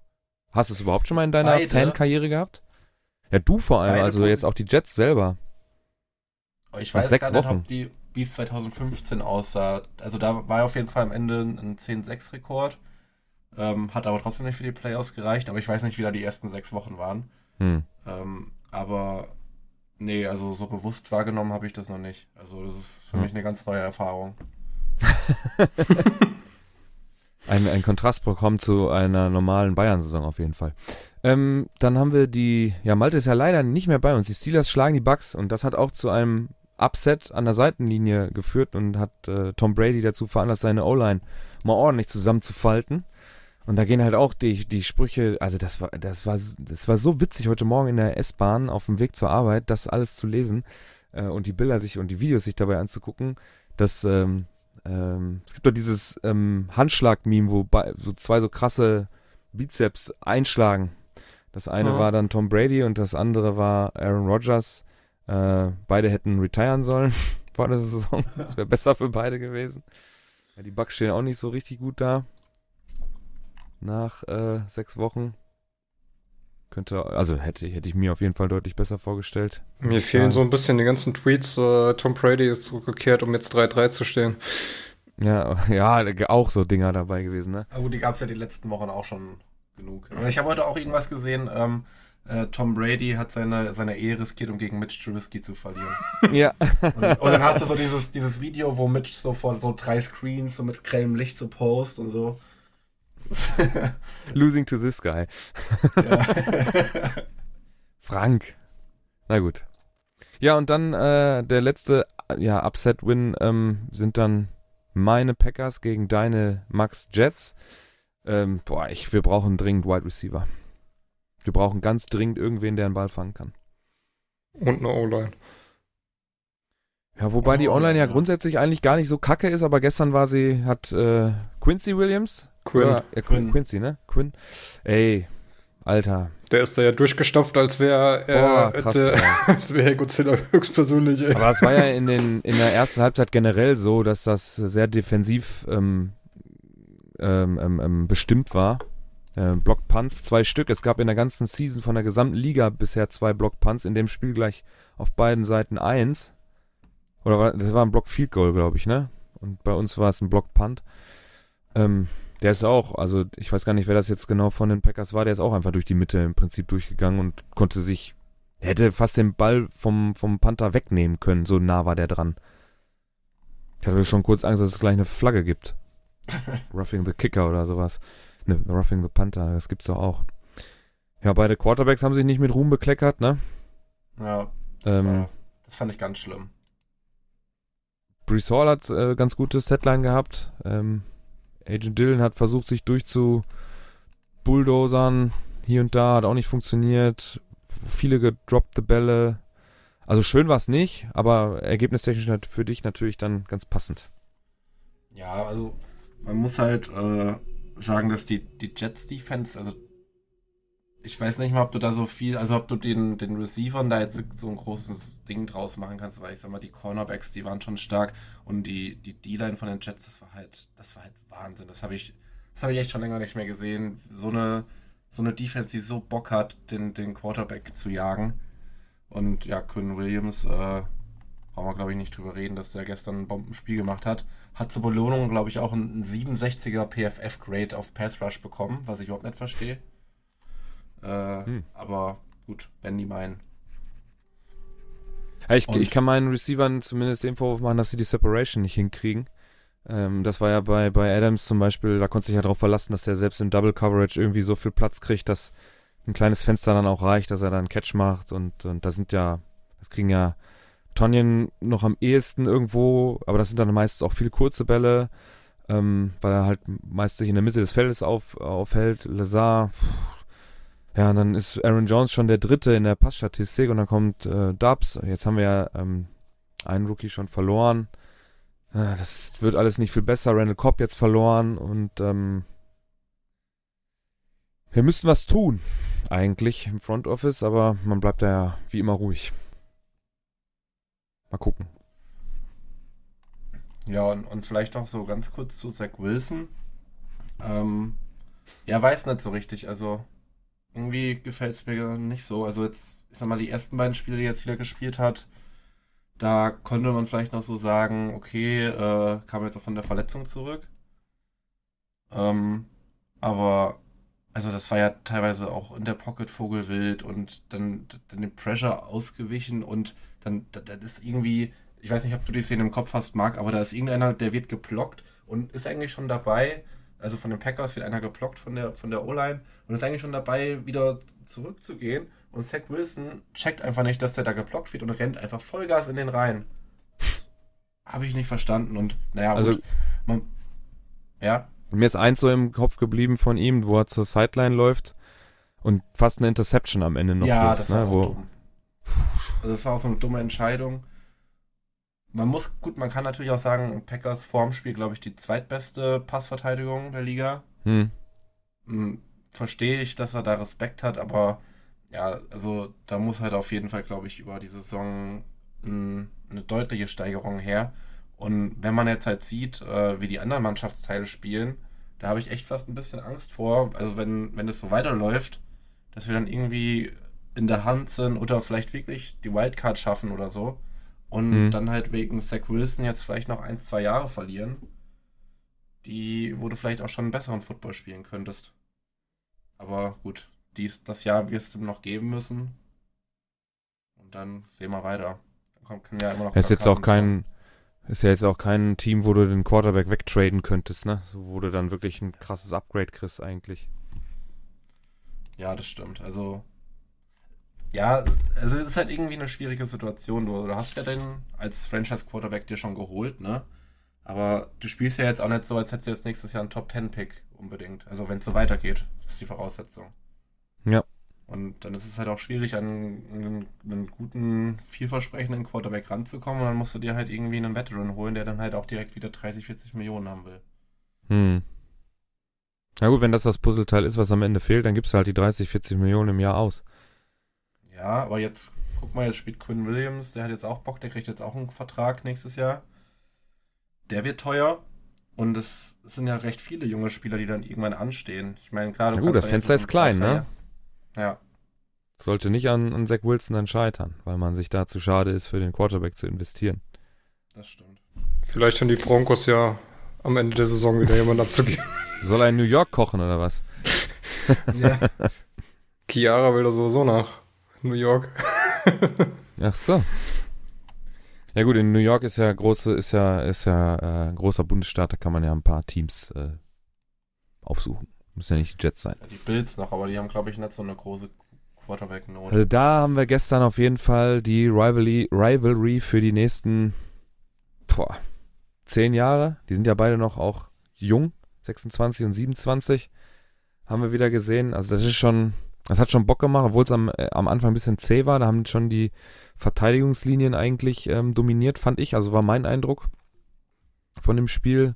[SPEAKER 2] Hast du es überhaupt schon mal in deiner
[SPEAKER 3] Beide?
[SPEAKER 2] Fankarriere gehabt? Ja, du vor allem,
[SPEAKER 3] Beide
[SPEAKER 2] also jetzt auch die Jets selber.
[SPEAKER 3] ich
[SPEAKER 2] Nach
[SPEAKER 3] weiß
[SPEAKER 2] sechs
[SPEAKER 3] gar nicht,
[SPEAKER 2] Wochen.
[SPEAKER 3] ob die, wie es 2015 aussah. Also da war auf jeden Fall am Ende ein 10-6-Rekord. Ähm, hat aber trotzdem nicht für die Playoffs gereicht. Aber ich weiß nicht, wie da die ersten sechs Wochen waren.
[SPEAKER 2] Hm.
[SPEAKER 3] Ähm, aber nee, also so bewusst wahrgenommen habe ich das noch nicht. Also das ist für
[SPEAKER 2] Hm.
[SPEAKER 3] mich eine ganz neue Erfahrung.
[SPEAKER 2] Ein, ein Kontrastprogramm zu einer normalen Bayern-Saison auf jeden Fall. Ähm, dann haben wir die, ja, Malte ist ja leider nicht mehr bei uns. Die Steelers schlagen die Bucks und das hat auch zu einem Upset an der Seitenlinie geführt und hat äh, Tom Brady dazu veranlasst, seine O-Line mal ordentlich zusammenzufalten. Und da gehen halt auch die, die Sprüche, also das war, das war, das war so witzig heute Morgen in der S-Bahn auf dem Weg zur Arbeit, das alles zu lesen äh, und die Bilder sich und die Videos sich dabei anzugucken, dass ähm, ähm, es gibt doch dieses ähm, Handschlag-Meme, wo so zwei so krasse Bizeps einschlagen. Das eine
[SPEAKER 4] Ja.
[SPEAKER 2] war dann Tom Brady und das andere war Aaron Rodgers. Äh, beide hätten retiren sollen vor der Saison. Das wäre besser für beide gewesen. Ja, die Bucks stehen auch nicht so richtig gut da. Nach äh, sechs Wochen. Könnte, also hätte, hätte ich mir auf jeden Fall deutlich besser vorgestellt.
[SPEAKER 4] Mir fehlen so ein bisschen die ganzen Tweets. Äh, Tom Brady ist zurückgekehrt, um jetzt 3-3 zu stehen.
[SPEAKER 2] Ja, ja, auch so Dinger dabei gewesen, ne?
[SPEAKER 3] Aber gut, die gab es ja die letzten Wochen auch schon genug. Aber ich habe heute auch irgendwas gesehen. Ähm, äh, Tom Brady hat seine, seine Ehe riskiert, um gegen Mitch Trubisky zu verlieren.
[SPEAKER 2] Ja.
[SPEAKER 3] Und, und dann hast du so dieses, dieses Video, wo Mitch so vor so drei Screens so mit grellem Licht so post und so.
[SPEAKER 2] Losing to this guy. Frank. Na gut. Ja, und dann äh, der letzte ja, Upset-Win ähm, sind dann meine Packers gegen deine Max Jets. Ähm, boah, ich, wir brauchen dringend Wide Receiver. Wir brauchen ganz dringend irgendwen, der einen Ball fangen kann.
[SPEAKER 4] Und eine O-Line.
[SPEAKER 2] Ja, wobei die
[SPEAKER 3] Oh,
[SPEAKER 2] Online ja
[SPEAKER 3] ja.
[SPEAKER 2] grundsätzlich eigentlich gar nicht so kacke ist, aber gestern war sie, hat äh, Quincy Williams.
[SPEAKER 4] Quinn.
[SPEAKER 2] Oder, äh, Quin,
[SPEAKER 3] Quinn.
[SPEAKER 2] Quincy, ne? Quinn. Ey, Alter.
[SPEAKER 4] Der ist da ja durchgestopft, als wäre
[SPEAKER 2] Boah,
[SPEAKER 4] er
[SPEAKER 2] krass.
[SPEAKER 4] äh, als wäre Godzilla höchstpersönlich. Ey.
[SPEAKER 2] Aber das war ja in, den, in der ersten Halbzeit generell so, dass das sehr defensiv ähm, ähm, ähm, ähm, bestimmt war. Äh, Block Punts, zwei Stück. Es gab in der ganzen Season von der gesamten Liga bisher zwei Block Punts, in dem Spiel gleich auf beiden Seiten eins. Oder war, das war ein Block Field Goal, glaube ich, ne? Und bei uns war es ein Block Punt. Ähm, der ist auch, also ich weiß gar nicht, wer das jetzt genau von den Packers war, der ist auch einfach durch die Mitte im Prinzip durchgegangen und konnte sich hätte fast den Ball vom, vom Panther wegnehmen können, so nah war der dran. Ich hatte schon kurz Angst, dass es gleich eine Flagge gibt. Roughing the Kicker oder sowas. Ne, Roughing the Panther, das gibt's doch auch. Ja, beide Quarterbacks haben sich nicht mit Ruhm bekleckert, ne?
[SPEAKER 3] ja das,
[SPEAKER 2] Ähm,
[SPEAKER 3] war, das fand ich ganz schlimm.
[SPEAKER 2] Brees Hall hat äh, ganz gutes Setline gehabt. Ähm, Agent Dillon hat versucht, sich durchzu bulldozern. Hier und da hat auch nicht funktioniert. Viele gedroppte Bälle. Also schön war es nicht, aber ergebnistechnisch für dich natürlich dann ganz passend.
[SPEAKER 3] Ja, also man muss halt äh, sagen, dass die, die Jets Defense, also ich weiß nicht mal, ob du da so viel, also ob du den, den Receivern da jetzt so ein großes Ding draus machen kannst, weil ich sag mal, die Cornerbacks, die waren schon stark und die, die D-Line von den Jets, das war halt, das war halt Wahnsinn. Das habe ich, das habe ich echt schon länger nicht mehr gesehen. So eine so eine Defense, die so Bock hat, den, den Quarterback zu jagen. Und ja, Quinn Williams, äh, brauchen wir glaube ich nicht drüber reden, dass der gestern ein Bombenspiel gemacht hat. Hat zur Belohnung, glaube ich, auch einen 67er PFF-Grade auf Pass Rush bekommen, was ich überhaupt nicht verstehe. Äh, hm. Aber gut, wenn die meinen.
[SPEAKER 2] Ja, ich, ich, kann meinen Receivern zumindest den Vorwurf machen, dass sie die Separation nicht hinkriegen. Ähm, das war ja bei, bei Adams zum Beispiel, da konnte sich ja darauf verlassen, dass der selbst im Double Coverage irgendwie so viel Platz kriegt, dass ein kleines Fenster dann auch reicht, dass er dann Catch macht und, und das sind ja, das kriegen ja Tonjen noch am ehesten irgendwo, aber das sind dann meistens auch viele kurze Bälle, ähm, weil er halt meist sich in der Mitte des Feldes auf, aufhält. Lazar, ja, und dann ist Aaron Jones schon der Dritte in der Passstatistik und dann kommt äh, Dubs. Jetzt haben wir ja ähm, einen Rookie schon verloren. Ja, das wird alles nicht viel besser. Randall Cobb jetzt verloren und ähm, wir müssten was tun, eigentlich im Front Office, aber man bleibt da ja wie immer ruhig. Mal gucken.
[SPEAKER 3] Ja, und, und vielleicht noch so ganz kurz zu Zach Wilson. Ähm, ja, weiß nicht so richtig. Also, irgendwie gefällt es mir nicht so. Also, jetzt, ich sag mal, die ersten beiden Spiele, die jetzt wieder gespielt hat, da konnte man vielleicht noch so sagen, okay, äh, kam jetzt auch von der Verletzung zurück. Ähm, aber, also das war ja teilweise auch in der Pocket Vogelwild und dann, dann den Pressure ausgewichen und dann, das ist irgendwie, ich weiß nicht, ob du die Szene im Kopf hast, Marc, aber da ist irgendeiner, der wird geblockt und ist eigentlich schon dabei, also von den Packers wird einer geblockt von der, von der O-Line und ist eigentlich schon dabei, wieder zurückzugehen und Zach Wilson checkt einfach nicht, dass der da geblockt wird und rennt einfach Vollgas in den Reihen. Habe ich nicht verstanden. Und naja,
[SPEAKER 2] also, gut, man, ja. Mir ist eins so im Kopf geblieben von ihm, wo er zur Sideline läuft und fast eine Interception am Ende noch
[SPEAKER 3] Ja, gibt, das war ne, auch dumm. Also das war auch so eine dumme Entscheidung. Man muss, gut, man kann natürlich auch sagen, Packers Formspiel, glaube ich, die zweitbeste Passverteidigung der Liga. Hm. hm. Verstehe ich, dass er da Respekt hat, aber ja, also da muss halt auf jeden Fall, glaube ich, über die Saison ein, eine deutliche Steigerung her. Und wenn man jetzt halt sieht, äh, wie die anderen Mannschaftsteile spielen, da habe ich echt fast ein bisschen Angst vor. Also wenn, wenn es so weiterläuft, dass wir dann irgendwie in der Hand sind oder vielleicht wirklich die Wildcard schaffen oder so. Und mhm. dann halt wegen Zach Wilson jetzt vielleicht noch ein, zwei Jahre verlieren, die, wo du vielleicht auch schon einen besseren Football spielen könntest. Aber gut, dies, das Jahr wirst du noch geben müssen. Und dann sehen wir weiter.
[SPEAKER 2] Dann kann ja immer noch ist jetzt auch kein, ist ja jetzt auch kein Team, wo du den Quarterback wegtraden könntest, ne? So, wo du dann wirklich ein krasses Upgrade kriegst eigentlich.
[SPEAKER 3] Ja, das stimmt. Also, ja, also es ist halt irgendwie eine schwierige Situation. Du, du hast ja den als Franchise-Quarterback dir schon geholt, ne? Aber du spielst ja jetzt auch nicht so, als hättest du jetzt nächstes Jahr einen Top-10-Pick unbedingt. Also wenn es so weitergeht, ist die Voraussetzung.
[SPEAKER 2] Ja.
[SPEAKER 3] Und dann ist es halt auch schwierig, an einen, einen, guten, vielversprechenden Quarterback ranzukommen. Und dann musst du dir halt irgendwie einen Veteran holen, der dann halt auch direkt wieder 30, 40 Millionen haben will.
[SPEAKER 2] Hm. Na gut, wenn das das Puzzleteil ist, was am Ende fehlt, dann gibst du halt die 30, 40 Millionen im Jahr aus.
[SPEAKER 3] Ja, aber jetzt, guck mal, jetzt spielt Quinn Williams, der hat jetzt auch Bock, der kriegt jetzt auch einen Vertrag nächstes Jahr. Der wird teuer. Und es sind ja recht viele junge Spieler, die dann irgendwann anstehen. Ich meine, klar,
[SPEAKER 2] du ja, gut, das Fenster ist klein, ne?
[SPEAKER 3] Ja.
[SPEAKER 2] Sollte nicht an, an Zach Wilson dann scheitern, weil man sich da zu schade ist, für den Quarterback zu investieren.
[SPEAKER 3] Das stimmt.
[SPEAKER 4] Vielleicht haben die Broncos ja am Ende der Saison wieder jemanden abzugeben.
[SPEAKER 2] Soll er in New York kochen oder was?
[SPEAKER 4] ja. Chiara will da sowieso nach New York.
[SPEAKER 2] Ach so. Ja gut, in New York ist ja große, ist ja, ist ja äh, ein großer Bundesstaat, da kann man ja ein paar Teams äh, aufsuchen. Müssen ja nicht die Jets sein. Ja,
[SPEAKER 3] die Bills noch, aber die haben, glaube ich, nicht so eine große Quarterback-Not.
[SPEAKER 2] Also da haben wir gestern auf jeden Fall die Rivalry, Rivalry für die nächsten boah, zehn Jahre. Die sind ja beide noch auch jung, 26 und 27. Haben wir wieder gesehen. Also das ist schon, das hat schon Bock gemacht, obwohl es am, äh, am Anfang ein bisschen zäh war. Da haben schon die Verteidigungslinien eigentlich ähm, dominiert, fand ich. Also war mein Eindruck von dem Spiel.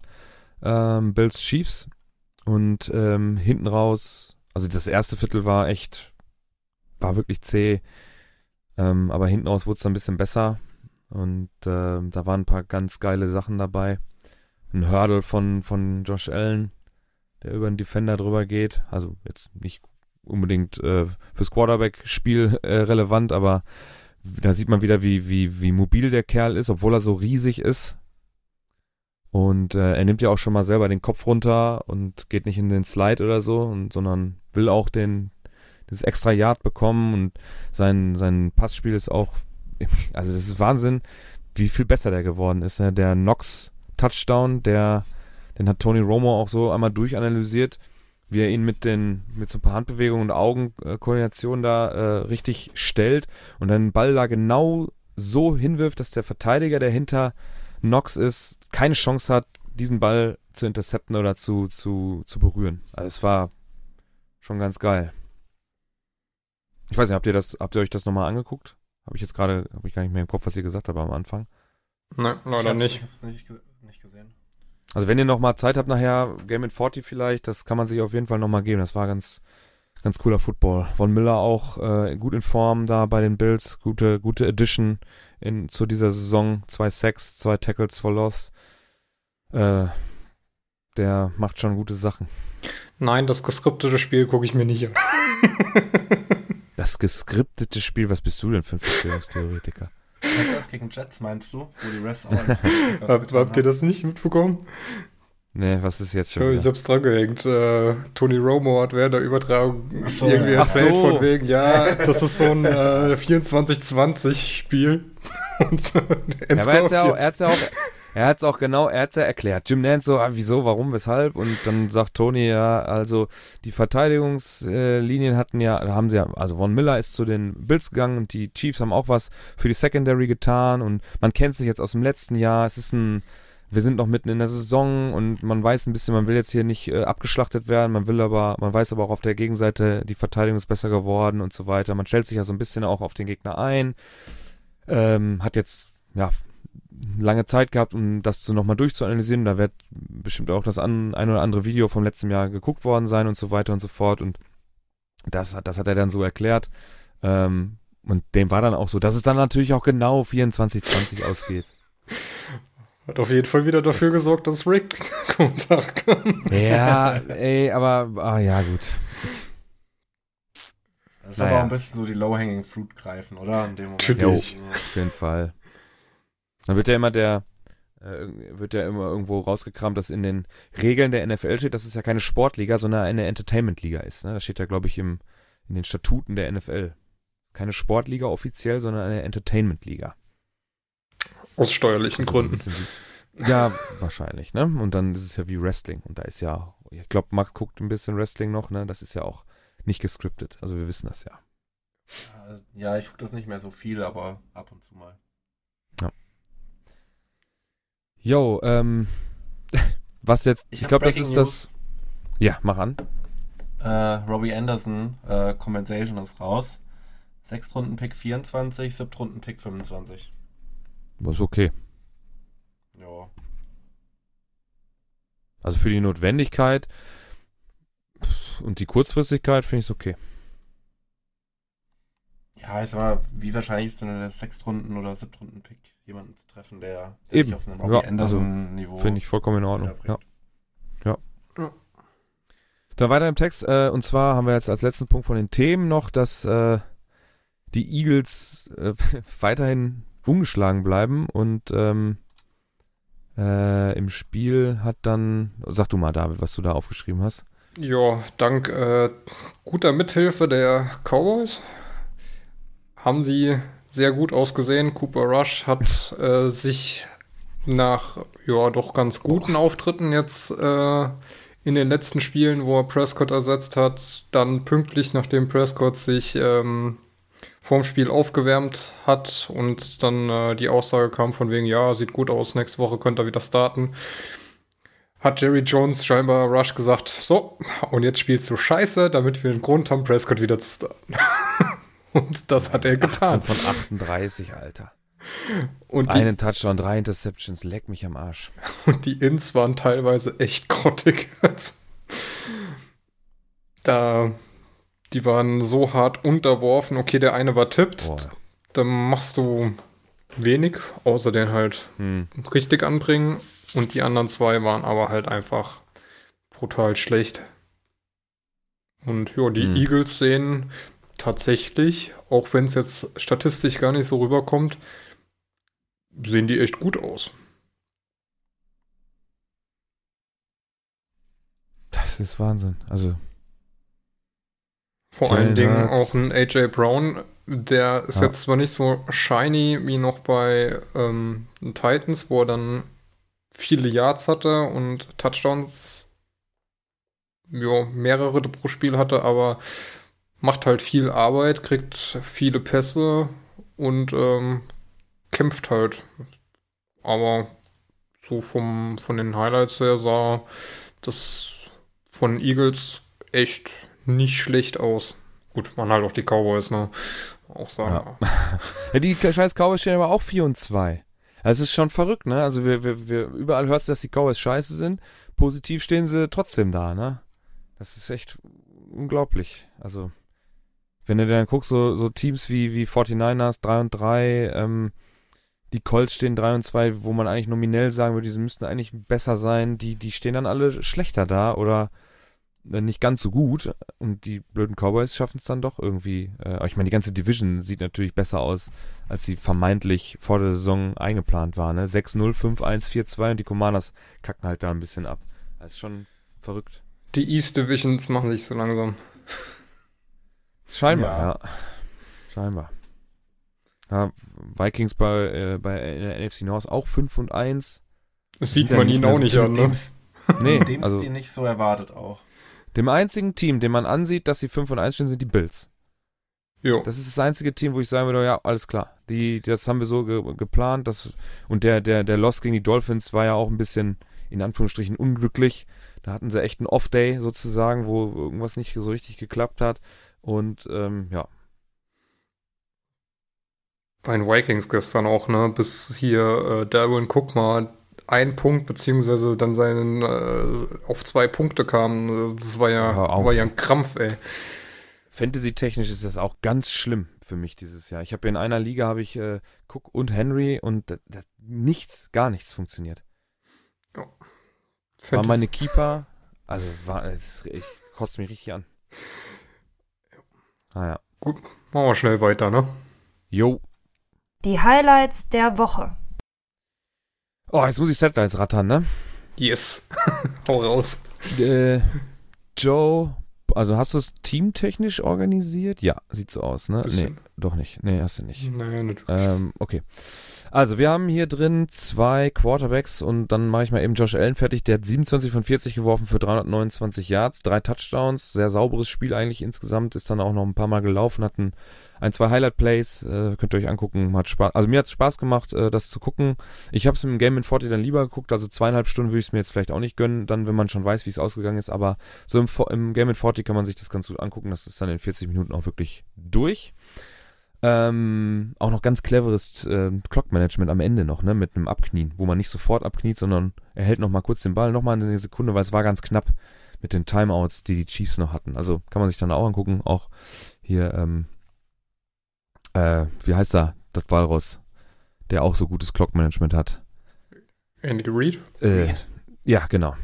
[SPEAKER 2] Ähm, Bills Chiefs. Und ähm, hinten raus, also das erste Viertel war echt, war wirklich zäh. Ähm, aber hinten raus wurde es dann ein bisschen besser. Und äh, da waren ein paar ganz geile Sachen dabei. Ein Hurdle von, von Josh Allen, der über den Defender drüber geht. Also jetzt nicht unbedingt äh, fürs Quarterback-Spiel äh, relevant, aber da sieht man wieder, wie, wie, wie mobil der Kerl ist, obwohl er so riesig ist. Und äh, er nimmt ja auch schon mal selber den Kopf runter und geht nicht in den Slide oder so, und, sondern will auch den, das extra Yard bekommen und sein, sein Passspiel ist auch, also das ist Wahnsinn, wie viel besser der geworden ist. Ne? Der Knox Touchdown, der, den hat Tony Romo auch so einmal durchanalysiert wie er ihn mit den mit so ein paar Handbewegungen und Augenkoordination da äh, richtig stellt und dann den Ball da genau so hinwirft, dass der Verteidiger, der hinter Knox ist, keine Chance hat, diesen Ball zu intercepten oder zu, zu, zu berühren. Also es war schon ganz geil. Ich weiß nicht, habt ihr das, habt ihr euch das nochmal angeguckt? Habe ich jetzt gerade, habe ich gar nicht mehr im Kopf, was ihr gesagt habt am Anfang.
[SPEAKER 4] Nein, leider
[SPEAKER 3] ich
[SPEAKER 4] nicht.
[SPEAKER 3] Ich hab's nicht, nicht gesehen.
[SPEAKER 2] Also wenn ihr nochmal Zeit habt nachher, Game in 40 vielleicht, das kann man sich auf jeden Fall nochmal geben. Das war ganz, ganz cooler Football. Von Miller auch äh, gut in Form da bei den Bills. Gute, gute Addition in, zu dieser Saison. Zwei Sacks, zwei Tackles for Loss. Äh, der macht schon gute Sachen.
[SPEAKER 4] Nein, das geskriptete Spiel gucke ich mir nicht an.
[SPEAKER 2] Das geskriptete Spiel, was bist du denn für ein Verschwörungstheoretiker?
[SPEAKER 3] Panthers gegen Jets meinst du? Wo die Refs auch
[SPEAKER 4] Hab, habt ihr das nicht mitbekommen?
[SPEAKER 2] Nee, was ist jetzt
[SPEAKER 4] Ich,
[SPEAKER 2] schon?
[SPEAKER 4] ich
[SPEAKER 2] wieder?
[SPEAKER 4] hab's dran gehängt. Äh, Tony Romo hat während der Übertragung
[SPEAKER 3] Ach so,
[SPEAKER 4] irgendwie erzählt
[SPEAKER 2] so.
[SPEAKER 4] von wegen, ja, das ist so ein äh, 24-20-Spiel. Und
[SPEAKER 2] Ja, aber er hat's ja auch, er hat's ja auch, genau, er hat's ja erklärt. Jim Nance so, ah, wieso, warum, weshalb? Und dann sagt Tony ja, also die Verteidigungslinien hatten ja, haben sie ja, also Von Miller ist zu den Bills gegangen und die Chiefs haben auch was für die Secondary getan und man kennt sich jetzt aus dem letzten Jahr. Es ist ein, wir sind noch mitten in der Saison und man weiß ein bisschen, man will jetzt hier nicht äh, abgeschlachtet werden, man will aber, man weiß aber auch auf der Gegenseite, die Verteidigung ist besser geworden und so weiter. Man stellt sich ja so ein bisschen auch auf den Gegner ein. Ähm, hat jetzt, ja, lange Zeit gehabt, um das so nochmal durchzuanalysieren. Da wird bestimmt auch das an, ein oder andere Video vom letzten Jahr geguckt worden sein und so weiter und so fort. Und das, hat- das hat er dann so erklärt. Ähm, und dem war dann auch so, dass es dann natürlich auch genau 24-20 ausgeht.
[SPEAKER 4] Hat auf jeden Fall wieder dafür gesorgt, dass Rick Kommentar kam.
[SPEAKER 2] Ja, ey, aber, ah, ja, gut.
[SPEAKER 3] Das ist
[SPEAKER 2] Naja.
[SPEAKER 3] aber auch ein bisschen so die Low-Hanging Fruit greifen, oder? In dem Moment.
[SPEAKER 4] Natürlich.
[SPEAKER 3] Also,
[SPEAKER 2] Auf jeden Fall. Dann wird ja immer der, äh, wird ja immer irgendwo rausgekramt, dass in den Regeln der NFL steht, dass es ja keine Sportliga, sondern eine Entertainment-Liga ist. Ne? Das steht ja, glaube ich, im, in den Statuten der NFL. Keine Sportliga offiziell, sondern eine Entertainment-Liga.
[SPEAKER 4] Aus steuerlichen
[SPEAKER 2] Also
[SPEAKER 4] Gründen.
[SPEAKER 2] wie- Ja, wahrscheinlich, ne? Und dann ist es ja wie Wrestling. Und da ist ja, ich glaube, Max guckt ein bisschen Wrestling noch, ne? Das ist ja auch nicht gescriptet. Also wir wissen das ja.
[SPEAKER 3] Ja, ich gucke das nicht mehr so viel, aber ab und zu mal.
[SPEAKER 2] Yo, ähm, was jetzt,
[SPEAKER 3] Ich
[SPEAKER 2] ich, glaube, das ist das. Ja, mach an.
[SPEAKER 3] Äh, Robbie Anderson, äh, Compensation ist raus. Sechstrunden-Pick 24, Siebtrunden-Pick 25.
[SPEAKER 2] Das ist okay.
[SPEAKER 3] Ja.
[SPEAKER 2] Also für die Notwendigkeit und die Kurzfristigkeit finde ich es okay.
[SPEAKER 3] Ja, ich sag mal, wie wahrscheinlich ist denn der Sechstrunden- oder Siebtrunden-Pick jemanden zu treffen, der, der
[SPEAKER 2] Eben.
[SPEAKER 3] auf einem
[SPEAKER 2] Ja,
[SPEAKER 3] Robbie
[SPEAKER 2] also
[SPEAKER 3] Anderson-Niveau
[SPEAKER 2] Finde ich vollkommen in Ordnung. Ja.
[SPEAKER 3] weiterbringt.
[SPEAKER 2] Dann weiter im Text. Äh, und zwar haben wir jetzt als letzten Punkt von den Themen noch, dass äh, die Eagles äh, weiterhin ungeschlagen bleiben und ähm, äh, im Spiel hat dann, sag du mal, David, was du da aufgeschrieben hast.
[SPEAKER 4] Ja, dank äh, guter Mithilfe der Cowboys haben sie sehr gut ausgesehen. Cooper Rush hat äh, sich nach ja doch ganz guten Auftritten jetzt äh, in den letzten Spielen, wo er Prescott ersetzt hat, dann pünktlich nachdem Prescott sich ähm, vorm Spiel aufgewärmt hat und dann äh, die Aussage kam von wegen, ja, sieht gut aus, nächste Woche könnte er wieder starten hat Jerry Jones scheinbar Rush gesagt, so, und jetzt spielst du scheiße, damit wir einen Grund haben, Prescott wieder zu starten. und das hat er
[SPEAKER 2] 18
[SPEAKER 4] getan.
[SPEAKER 2] von 38, Alter.
[SPEAKER 4] Und die,
[SPEAKER 2] Einen Touchdown, drei Interceptions, leck mich am Arsch.
[SPEAKER 4] und die Ins waren teilweise echt grottig. Da, die waren so hart unterworfen. Okay, der eine war tippt,
[SPEAKER 2] Boah.
[SPEAKER 4] dann machst du wenig, außer den halt
[SPEAKER 2] Hm.
[SPEAKER 4] richtig anbringen. Und die anderen zwei waren aber halt einfach brutal schlecht. Und ja, die
[SPEAKER 2] Hm.
[SPEAKER 4] Eagles sehen tatsächlich, auch wenn es jetzt statistisch gar nicht so rüberkommt, sehen die echt gut aus.
[SPEAKER 2] Das ist Wahnsinn. Also,
[SPEAKER 4] Vor allen Dingen auch ein AJ Brown, der ist
[SPEAKER 2] Ja.
[SPEAKER 4] jetzt zwar nicht so shiny wie noch bei ähm, den Titans, wo er dann viele Yards hatte und Touchdowns, ja, mehrere pro Spiel hatte, aber macht halt viel Arbeit, kriegt viele Pässe und ähm, kämpft halt. Aber so vom, von den Highlights her sah das von Eagles echt nicht schlecht aus. Gut, man halt auch die Cowboys, ne? Auch sagen.
[SPEAKER 2] ja, die scheiß Cowboys stehen aber auch 4 und 2. Also, es ist schon verrückt, ne? Also, wir, wir, wir, überall hörst du, dass die Cowboys scheiße sind. Positiv stehen sie trotzdem da, ne? Das ist echt unglaublich. Also, wenn du dann guckst, so, so Teams wie, wie 49ers 3 und 3, ähm, die Colts stehen 3 und 2, wo man eigentlich nominell sagen würde, die müssten eigentlich besser sein, die, die stehen dann alle schlechter da oder äh, nicht ganz so gut und die blöden Cowboys schaffen es dann doch irgendwie. Äh, ich meine, die ganze Division sieht natürlich besser aus, als sie vermeintlich vor der Saison eingeplant war. Ne? 6-0, 5-1, 4-2 und die Commanders kacken halt da ein bisschen ab. Das ist schon verrückt.
[SPEAKER 4] Die East Divisions machen sich so langsam.
[SPEAKER 2] Scheinbar, ja.
[SPEAKER 3] Ja.
[SPEAKER 2] Scheinbar. Ja, Vikings bei, äh, bei der NFC North auch 5 und 1.
[SPEAKER 4] Das sieht man ihnen auch nicht an, ne?
[SPEAKER 2] Nee,
[SPEAKER 3] dem's
[SPEAKER 2] also
[SPEAKER 3] die nicht so erwartet auch.
[SPEAKER 2] dem einzigen Team, dem man ansieht, dass sie 5 und 1 stehen, sind die Bills.
[SPEAKER 4] Jo.
[SPEAKER 2] Das ist das einzige Team, wo ich sagen würde, ja, alles klar. Die, das haben wir so ge geplant. Das, und der, der, der Loss gegen die Dolphins war ja auch ein bisschen, in Anführungsstrichen, unglücklich. Da hatten sie echt einen Off-Day sozusagen, wo irgendwas nicht so richtig geklappt hat. Und ähm, ja,
[SPEAKER 4] Bei den Vikings gestern auch, ne? Bis hier äh, Darwin Cook mal ein Punkt, beziehungsweise dann seinen äh, auf zwei Punkte kam. Das war ja, war ja ein Krampf, ey.
[SPEAKER 2] Fantasy-technisch ist das auch ganz schlimm für mich dieses Jahr. Ich habe in einer Liga habe ich äh, Cook und Henry und da, da, nichts, gar nichts funktioniert. War
[SPEAKER 4] Fantasy-
[SPEAKER 2] meine Keeper, also war, es, ich kotze mich richtig an. Ah ja.
[SPEAKER 4] Machen wir schnell weiter, ne?
[SPEAKER 2] Jo.
[SPEAKER 5] Die Highlights der Woche.
[SPEAKER 2] Oh, jetzt muss ich Setlines rattern, ne?
[SPEAKER 4] Yes. Hau raus.
[SPEAKER 2] Äh, Joe, also hast du es teamtechnisch organisiert? Ja, sieht so aus, ne? Nee,
[SPEAKER 4] Bisschen.
[SPEAKER 2] doch nicht. Nee, hast du nicht.
[SPEAKER 4] Naja, nicht.
[SPEAKER 2] Ähm, okay. Also, wir haben hier drin zwei Quarterbacks und dann mache ich mal eben Josh Allen fertig. Der hat 27 von 40 geworfen für 329 Yards, drei Touchdowns, sehr sauberes Spiel eigentlich insgesamt, ist dann auch noch ein paar Mal gelaufen, hat ein, zwei Highlight-Plays, äh, könnt ihr euch angucken, hat Spaß, also mir hat es Spaß gemacht, äh, das zu gucken. Ich habe es im Game in 40 dann lieber geguckt, also zweieinhalb Stunden würde ich es mir jetzt vielleicht auch nicht gönnen, dann, wenn man schon weiß, wie es ausgegangen ist, aber so im, im Game in 40 kann man sich das ganz gut angucken, das ist dann in 40 Minuten auch wirklich durch. Ähm, auch noch ganz cleveres äh, Clock-Management am Ende noch, ne, mit einem Abknien, wo man nicht sofort abkniet, sondern er hält noch mal kurz den Ball, noch mal eine Sekunde, weil es war ganz knapp mit den Timeouts, die die Chiefs noch hatten. Also kann man sich dann auch angucken, auch hier, ähm, äh, wie heißt er, das Walross, der auch so gutes Clock-Management hat.
[SPEAKER 4] Andy Reid?
[SPEAKER 2] Äh,
[SPEAKER 3] Reed.
[SPEAKER 2] ja, genau.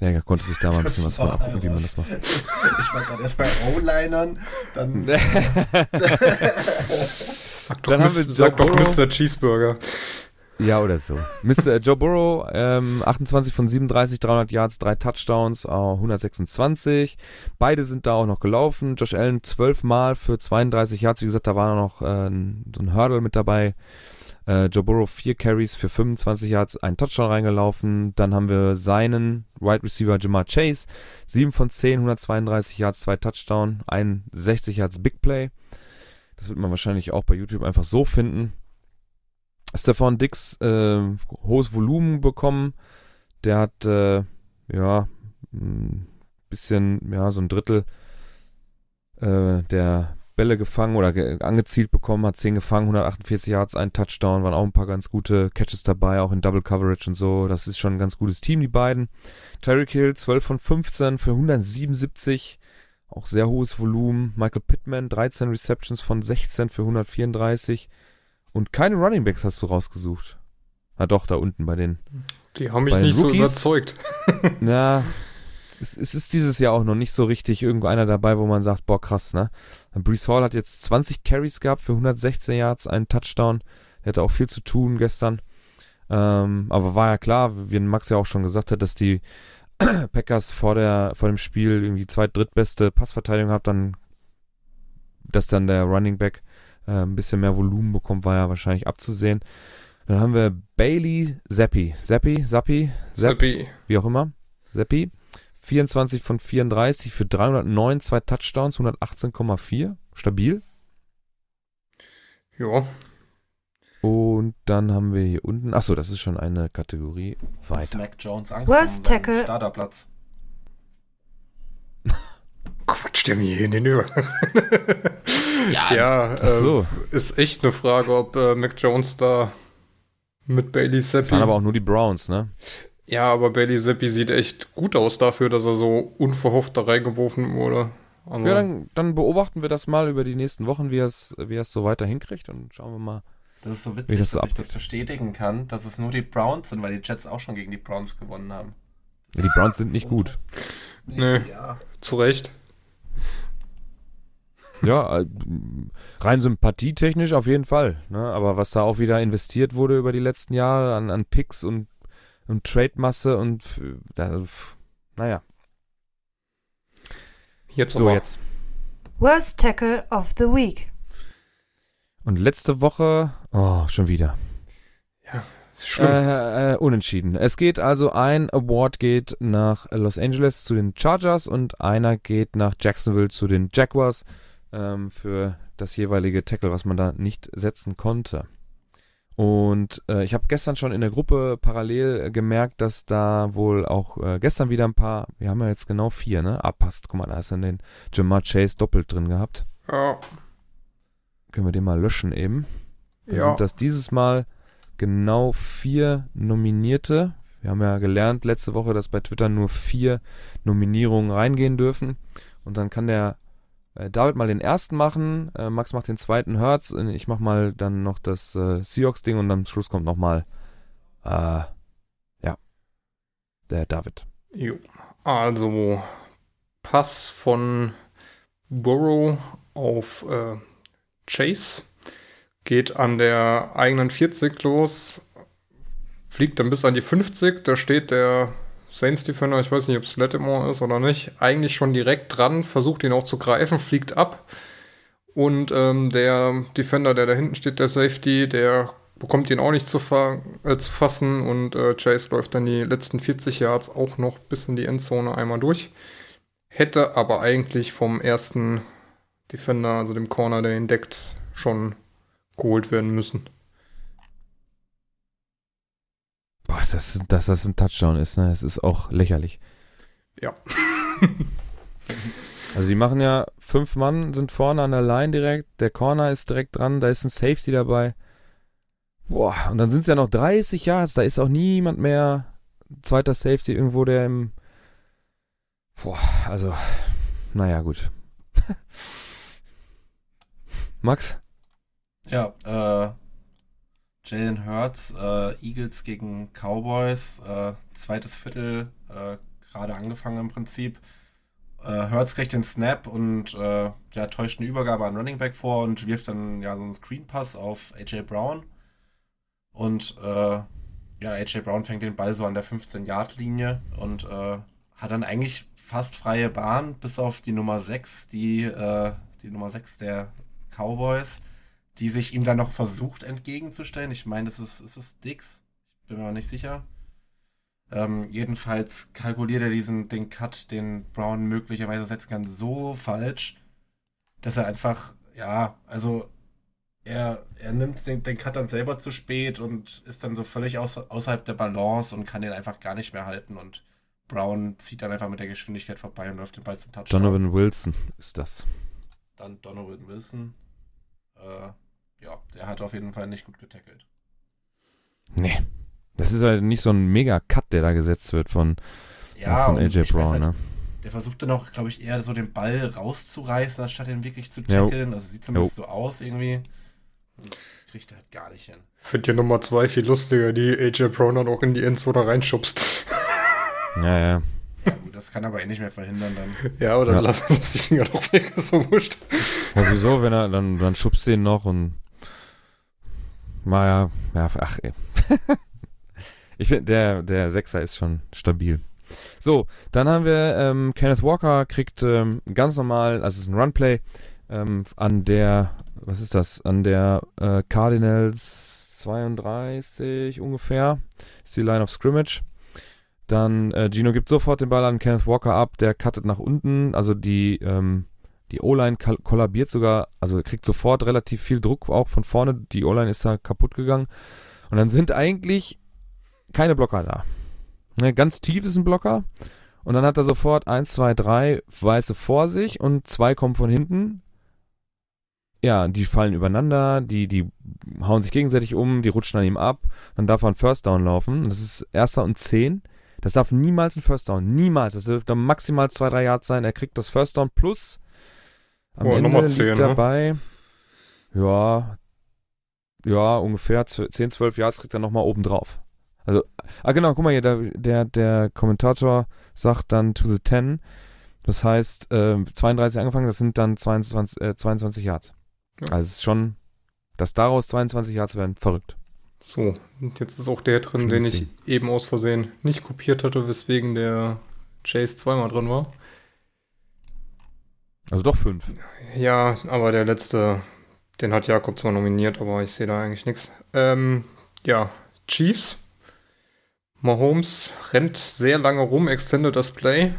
[SPEAKER 2] Ja, er konnte sich da mal ein bisschen was von abgucken, wie man das macht.
[SPEAKER 3] Ich war gerade erst bei O-Linern, dann
[SPEAKER 4] Sag doch,
[SPEAKER 2] Dann haben
[SPEAKER 4] Mis-
[SPEAKER 2] wir
[SPEAKER 4] sag doch. Mr. Cheeseburger.
[SPEAKER 2] Ja, oder so. Mr. Joe Burrow, ähm, 28 von 37, 300 Yards, drei Touchdowns, äh, 126. Beide sind da auch noch gelaufen. Josh Allen 12 Mal für 32 Yards. Wie gesagt, da war noch äh, ein, so ein Hurdle mit dabei. Äh, Joe Burrow 4 Carries für 25 Yards, ein Touchdown reingelaufen. Dann haben wir seinen Wide Receiver Jamar Chase, 7 von 10, 132 Yards, zwei Touchdown, ein 60 Yards Big Play. Das wird man wahrscheinlich auch bei YouTube einfach so finden. Stefan Dix äh, hohes Volumen bekommen. Der hat äh, ja ein bisschen, ja, so ein Drittel äh, der Bälle gefangen oder ge angezielt bekommen, hat 10 gefangen, 148 Yards, ein Touchdown, waren auch ein paar ganz gute Catches dabei, auch in Double Coverage und so. Das ist schon ein ganz gutes Team, die beiden. Tyreek Hill 12 von 15 für 177, auch sehr hohes Volumen. Michael Pittman 13 Receptions von 16 für 134. Und keine Running Backs hast du rausgesucht. Ah doch, da unten bei den.
[SPEAKER 4] Die haben mich nicht so
[SPEAKER 2] Rookies?
[SPEAKER 4] überzeugt.
[SPEAKER 2] Ja, es, es ist dieses Jahr auch noch nicht so richtig irgendwo einer dabei, wo man sagt, boah, krass, ne? Brees Hall hat jetzt 20 Carries gehabt für 116 Yards, einen Touchdown. Der hatte auch viel zu tun gestern. Ähm, aber war ja klar, wie Max ja auch schon gesagt hat, dass die Packers vor, der, vor dem Spiel irgendwie zweit-, drittbeste Passverteidigung hat, dann, dass dann der Running Back äh, ein bisschen mehr Volumen bekommt, war ja wahrscheinlich abzusehen. Dann haben wir Bailey Zappi. Zappi, Zappi, Zapp,
[SPEAKER 4] Seppi.
[SPEAKER 2] wie auch immer. Zappi. 24 von 34 für 309, zwei Touchdowns, 118,4. Stabil.
[SPEAKER 4] Ja,
[SPEAKER 2] Und dann haben wir hier unten, achso, das ist schon eine Kategorie weiter.
[SPEAKER 3] Mac Jones Angst
[SPEAKER 5] Worst Tackle.
[SPEAKER 3] Starterplatz.
[SPEAKER 4] Quatsch, der mir hier in den Übergang.
[SPEAKER 3] Ja,
[SPEAKER 4] ja,
[SPEAKER 2] Ach so.
[SPEAKER 4] äh, ist echt eine Frage, ob äh, Mac Jones da mit Bailey
[SPEAKER 2] Das waren
[SPEAKER 4] Seppi.
[SPEAKER 2] aber auch nur die Browns, ne?
[SPEAKER 4] Ja, aber Bailey Seppi sieht echt gut aus dafür, dass er so unverhofft da reingeworfen wurde. Also,
[SPEAKER 2] Ja, dann, dann beobachten wir das mal über die nächsten Wochen, wie er es wie es so weiter hinkriegt und schauen wir mal.
[SPEAKER 3] Das ist so
[SPEAKER 2] Wie
[SPEAKER 3] witzig,
[SPEAKER 2] das so
[SPEAKER 3] dass ich das
[SPEAKER 2] abgeht.
[SPEAKER 3] bestätigen kann, dass es nur die Browns sind, weil die Jets auch schon gegen die Browns gewonnen haben.
[SPEAKER 2] Ja, die Browns sind nicht gut.
[SPEAKER 4] Nee.
[SPEAKER 3] Ja.
[SPEAKER 4] zu Recht.
[SPEAKER 2] Ja, äh, rein sympathietechnisch auf jeden Fall. Ne? Aber was da auch wieder investiert wurde über die letzten Jahre an, an Picks und, und Trade-Masse und äh, da, naja.
[SPEAKER 4] Jetzt
[SPEAKER 2] So,
[SPEAKER 4] aber.
[SPEAKER 2] jetzt.
[SPEAKER 5] Worst Tackle of the Week.
[SPEAKER 2] Und letzte Woche, oh, schon wieder.
[SPEAKER 4] Ist schlimm.
[SPEAKER 2] Äh, äh, unentschieden. Es geht also ein Award geht nach Los Angeles zu den Chargers und einer geht nach Jacksonville zu den Jaguars ähm, für das jeweilige Tackle, was man da nicht setzen konnte. Und äh, ich habe gestern schon in der Gruppe parallel äh, gemerkt, dass da wohl auch äh, gestern wieder ein paar, wir haben ja jetzt genau vier, ne? Abpasst. Guck mal, da ist dann den Jamar Chase doppelt drin gehabt.
[SPEAKER 4] ja.
[SPEAKER 2] Können wir den mal löschen eben. Dann
[SPEAKER 4] Ja.
[SPEAKER 2] sind das dieses Mal genau vier Nominierte. Wir haben ja gelernt letzte Woche, dass bei Twitter nur vier Nominierungen reingehen dürfen. Und dann kann der David mal den ersten machen, äh, Max macht den zweiten Hertz, und ich mach mal dann noch das äh, Seahawks-Ding und am Schluss kommt nochmal äh, ja, der David.
[SPEAKER 4] Jo. Also, Pass von Burrow auf äh, Chase geht an der eigenen 40 los, fliegt dann bis an die 50. Da steht der Saints Defender, ich weiß nicht, ob es Lattimore ist oder nicht, eigentlich schon direkt dran, versucht ihn auch zu greifen, fliegt ab. Und ähm, der Defender, der da hinten steht, der Safety, der bekommt ihn auch nicht zu, fa äh, zu fassen und äh, Chase läuft dann die letzten 40 Yards auch noch bis in die Endzone einmal durch. Hätte aber eigentlich vom ersten Defender, also dem Corner, der ihn deckt, schon geholt werden müssen.
[SPEAKER 2] Boah, ist das, dass das ein Touchdown ist, ne? Es ist auch lächerlich.
[SPEAKER 4] Ja.
[SPEAKER 2] Also die machen ja fünf Mann sind vorne an der Line direkt, der Corner ist direkt dran, da ist ein Safety dabei. Boah, und dann sind es ja noch 30 Yards, da ist auch niemand mehr. Zweiter Safety irgendwo, der im. Boah, also, naja, gut. Max?
[SPEAKER 3] Ja, äh, Jalen Hurts, äh, Eagles gegen Cowboys, äh, zweites Viertel, äh, gerade angefangen im Prinzip. Äh, Hurts kriegt den Snap und äh, ja, täuscht eine Übergabe an Running Back vor und wirft dann ja so einen Screen Pass auf AJ Brown. Und äh, ja, AJ Brown fängt den Ball so an der 15-Yard-Linie und äh, hat dann eigentlich fast freie Bahn, bis auf die Nummer 6, die, die Nummer 6 der Cowboys, die sich ihm dann noch versucht entgegenzustellen. Ich meine, das ist, ist es Dix? Ich bin mir noch nicht sicher. Ähm, jedenfalls kalkuliert er diesen den Cut, den Brown möglicherweise setzen kann, so falsch, dass er einfach, ja, also er, er nimmt den, den Cut dann selber zu spät und ist dann so völlig aus, außerhalb der Balance und kann den einfach gar nicht mehr halten und Brown zieht dann einfach mit der Geschwindigkeit vorbei und läuft den Ball zum Touchdown.
[SPEAKER 2] Donovan Wilson ist das.
[SPEAKER 3] Dann Donovan Wilson. Äh, ja, der hat auf jeden Fall nicht gut getackelt.
[SPEAKER 2] Nee. Das ist halt nicht so ein Mega-Cut, der da gesetzt wird von,
[SPEAKER 3] Ja,
[SPEAKER 2] von
[SPEAKER 3] und
[SPEAKER 2] AJ Brown,
[SPEAKER 3] halt,
[SPEAKER 2] ne?
[SPEAKER 3] Der versuchte noch, glaube ich, eher so den Ball rauszureißen, anstatt ihn wirklich zu
[SPEAKER 2] Jo.
[SPEAKER 3] tackeln. Also sieht zumindest so aus irgendwie. Kriegt er halt gar nicht hin.
[SPEAKER 4] Finde die Nummer zwei viel lustiger, die AJ Brown dann auch in die Endzone reinschubst.
[SPEAKER 2] Ja, ja.
[SPEAKER 3] Ja, gut, das kann aber eh nicht mehr verhindern dann.
[SPEAKER 4] Ja, oder
[SPEAKER 2] Ja.
[SPEAKER 4] lass, lass die Finger doch weg, ist so wurscht.
[SPEAKER 2] Ja, wieso, wenn er, dann, dann schubst du ihn noch und. Naja, ja, ach, ey. ich finde, der, der Sechser ist schon stabil. So, dann haben wir ähm, Kenneth Walker kriegt ähm, ganz normal, also es ist ein Runplay, ähm, an der, was ist das, an der äh, Cardinals 32 ungefähr, ist die Line of Scrimmage. Dann äh, Gino gibt sofort den Ball an Kenneth Walker ab, der cuttet nach unten, also die, ähm, die O-Line kol- kollabiert sogar, also kriegt sofort relativ viel Druck auch von vorne, die O-Line ist da kaputt gegangen. Und dann sind eigentlich keine Blocker da. Ne, ganz tief ist ein Blocker. Und dann hat er sofort eins, zwei, drei Weiße vor sich und zwei kommen von hinten. Ja, die fallen übereinander, die, die hauen sich gegenseitig um, die rutschen an ihm ab. Dann darf er einen First Down laufen. Das ist erster und zehn. Das darf niemals ein First Down. Niemals. Das dürfte maximal zwei, drei Yards sein. Er kriegt das First Down plus. Am
[SPEAKER 4] Oh,
[SPEAKER 2] Ende
[SPEAKER 4] Nummer
[SPEAKER 2] liegt
[SPEAKER 4] 10, ne?
[SPEAKER 2] dabei. Ja. Ja, ungefähr 10, 12 Yards kriegt er nochmal oben drauf. Also, ah genau, guck mal hier, der, der, der Kommentator sagt dann to the 10. Das heißt, äh, 32 angefangen, das sind dann 22, äh, 22 Yards.
[SPEAKER 4] Ja.
[SPEAKER 2] Also es ist schon, dass daraus 22 Yards werden, verrückt.
[SPEAKER 4] So, und jetzt ist auch der drin,
[SPEAKER 2] Schönes
[SPEAKER 4] den ich
[SPEAKER 2] Ding.
[SPEAKER 4] eben aus Versehen nicht kopiert hatte, weswegen der Chase zweimal drin war.
[SPEAKER 2] Also doch fünf.
[SPEAKER 4] Ja, aber der letzte, den hat Jakob zwar nominiert, aber ich sehe da eigentlich nichts. Ähm, ja, Chiefs. Mahomes rennt sehr lange rum, extended das Play.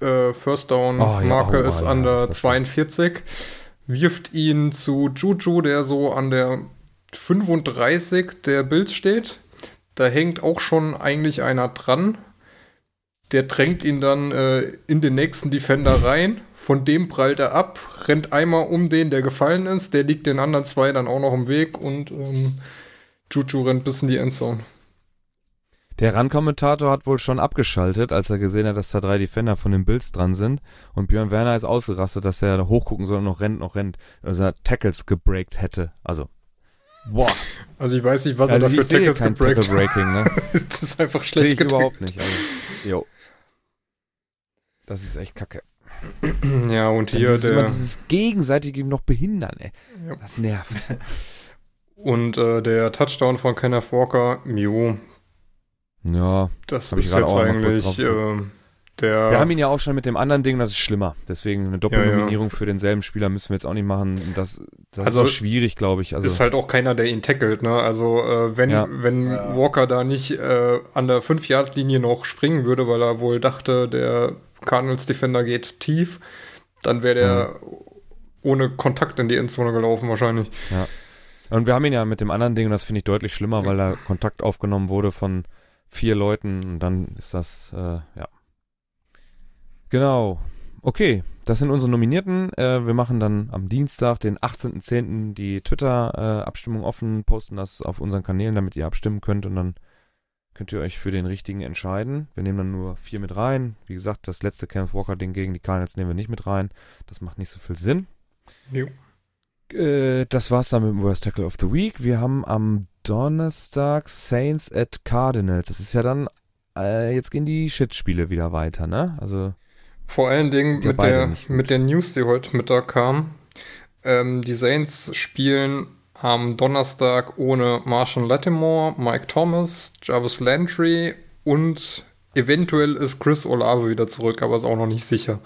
[SPEAKER 4] Äh, First Down
[SPEAKER 2] Oh, ja,
[SPEAKER 4] Marke
[SPEAKER 2] oh,
[SPEAKER 4] ist
[SPEAKER 2] ja,
[SPEAKER 4] an der
[SPEAKER 2] war schlimm.
[SPEAKER 4] 42. Wirft ihn zu Juju, der so an der 35 der Bills steht. Da hängt auch schon eigentlich einer dran. Der drängt ihn dann äh, in den nächsten Defender rein. Von dem prallt er ab, rennt einmal um den, der gefallen ist. Der liegt den anderen zwei dann auch noch im Weg und ähm, Juju rennt bis in die Endzone.
[SPEAKER 2] Der RAN-Kommentator hat wohl schon abgeschaltet, als er gesehen hat, dass da drei Defender von den Bills dran sind. Und Björn Werner ist ausgerastet, dass er da hochgucken soll und noch rennt, noch rennt. Also er Tackles gebreakt hätte. Also, boah.
[SPEAKER 4] Also ich weiß nicht, was
[SPEAKER 2] also
[SPEAKER 4] er dafür Tackles gebreakt
[SPEAKER 2] Tackle Breaking, ne?
[SPEAKER 4] Das ist einfach
[SPEAKER 2] Sehe
[SPEAKER 4] schlecht
[SPEAKER 2] ich
[SPEAKER 4] gedrückt.
[SPEAKER 2] überhaupt nicht. Also, jo. Das ist echt kacke.
[SPEAKER 4] Ja, und
[SPEAKER 2] Dann
[SPEAKER 4] hier
[SPEAKER 2] dieses, immer
[SPEAKER 4] der
[SPEAKER 2] dieses gegenseitige noch behindern, ey.
[SPEAKER 4] Ja.
[SPEAKER 2] Das nervt.
[SPEAKER 4] und äh, der Touchdown von Kenneth Walker, jo,
[SPEAKER 2] Ja.
[SPEAKER 4] das ist jetzt eigentlich äh, der
[SPEAKER 2] Wir haben ihn ja auch schon mit dem anderen Ding, das ist schlimmer. Deswegen eine Doppelnominierung für denselben Spieler müssen wir jetzt auch nicht machen. Das, das
[SPEAKER 4] Also,
[SPEAKER 2] ist auch schwierig, glaube ich. Also,
[SPEAKER 4] ist halt auch keiner, der ihn tackelt, ne? Also äh, wenn,
[SPEAKER 2] Ja.
[SPEAKER 4] wenn
[SPEAKER 3] Ja.
[SPEAKER 4] Walker da nicht äh, an der 5-Yard-Linie noch springen würde, weil er wohl dachte, der Cardinals-Defender geht tief, dann wäre der
[SPEAKER 2] Mhm.
[SPEAKER 4] ohne Kontakt in die Endzone gelaufen wahrscheinlich.
[SPEAKER 2] Und wir haben ihn ja mit dem anderen Ding, und das finde ich deutlich schlimmer, weil da Kontakt aufgenommen wurde von vier Leuten und dann ist das, äh, ja. Genau. Okay, das sind unsere Nominierten. Äh, wir machen dann am Dienstag, den 18.10. die Twitter-Abstimmung offen, posten das auf unseren Kanälen, damit ihr abstimmen könnt und dann könnt ihr euch für den richtigen entscheiden. Wir nehmen dann nur vier mit rein. Wie gesagt, das letzte Kenneth Walker-Ding gegen die Cardinals nehmen wir nicht mit rein. Das macht nicht so viel Sinn.
[SPEAKER 4] Jo.
[SPEAKER 2] Äh, das war's dann mit dem Worst Tackle of the Week. Wir haben am Donnerstag Saints at Cardinals. Das ist ja dann, äh, jetzt gehen die Shit-Spiele wieder weiter, ne? Also,
[SPEAKER 4] Vor allen Dingen mit der, mit der News, die heute Mittag kam. Ähm, die Saints spielen am Donnerstag ohne Marshall Lattimore, Mike Thomas, Jarvis Landry und eventuell ist Chris Olave wieder zurück, aber ist auch noch nicht sicher.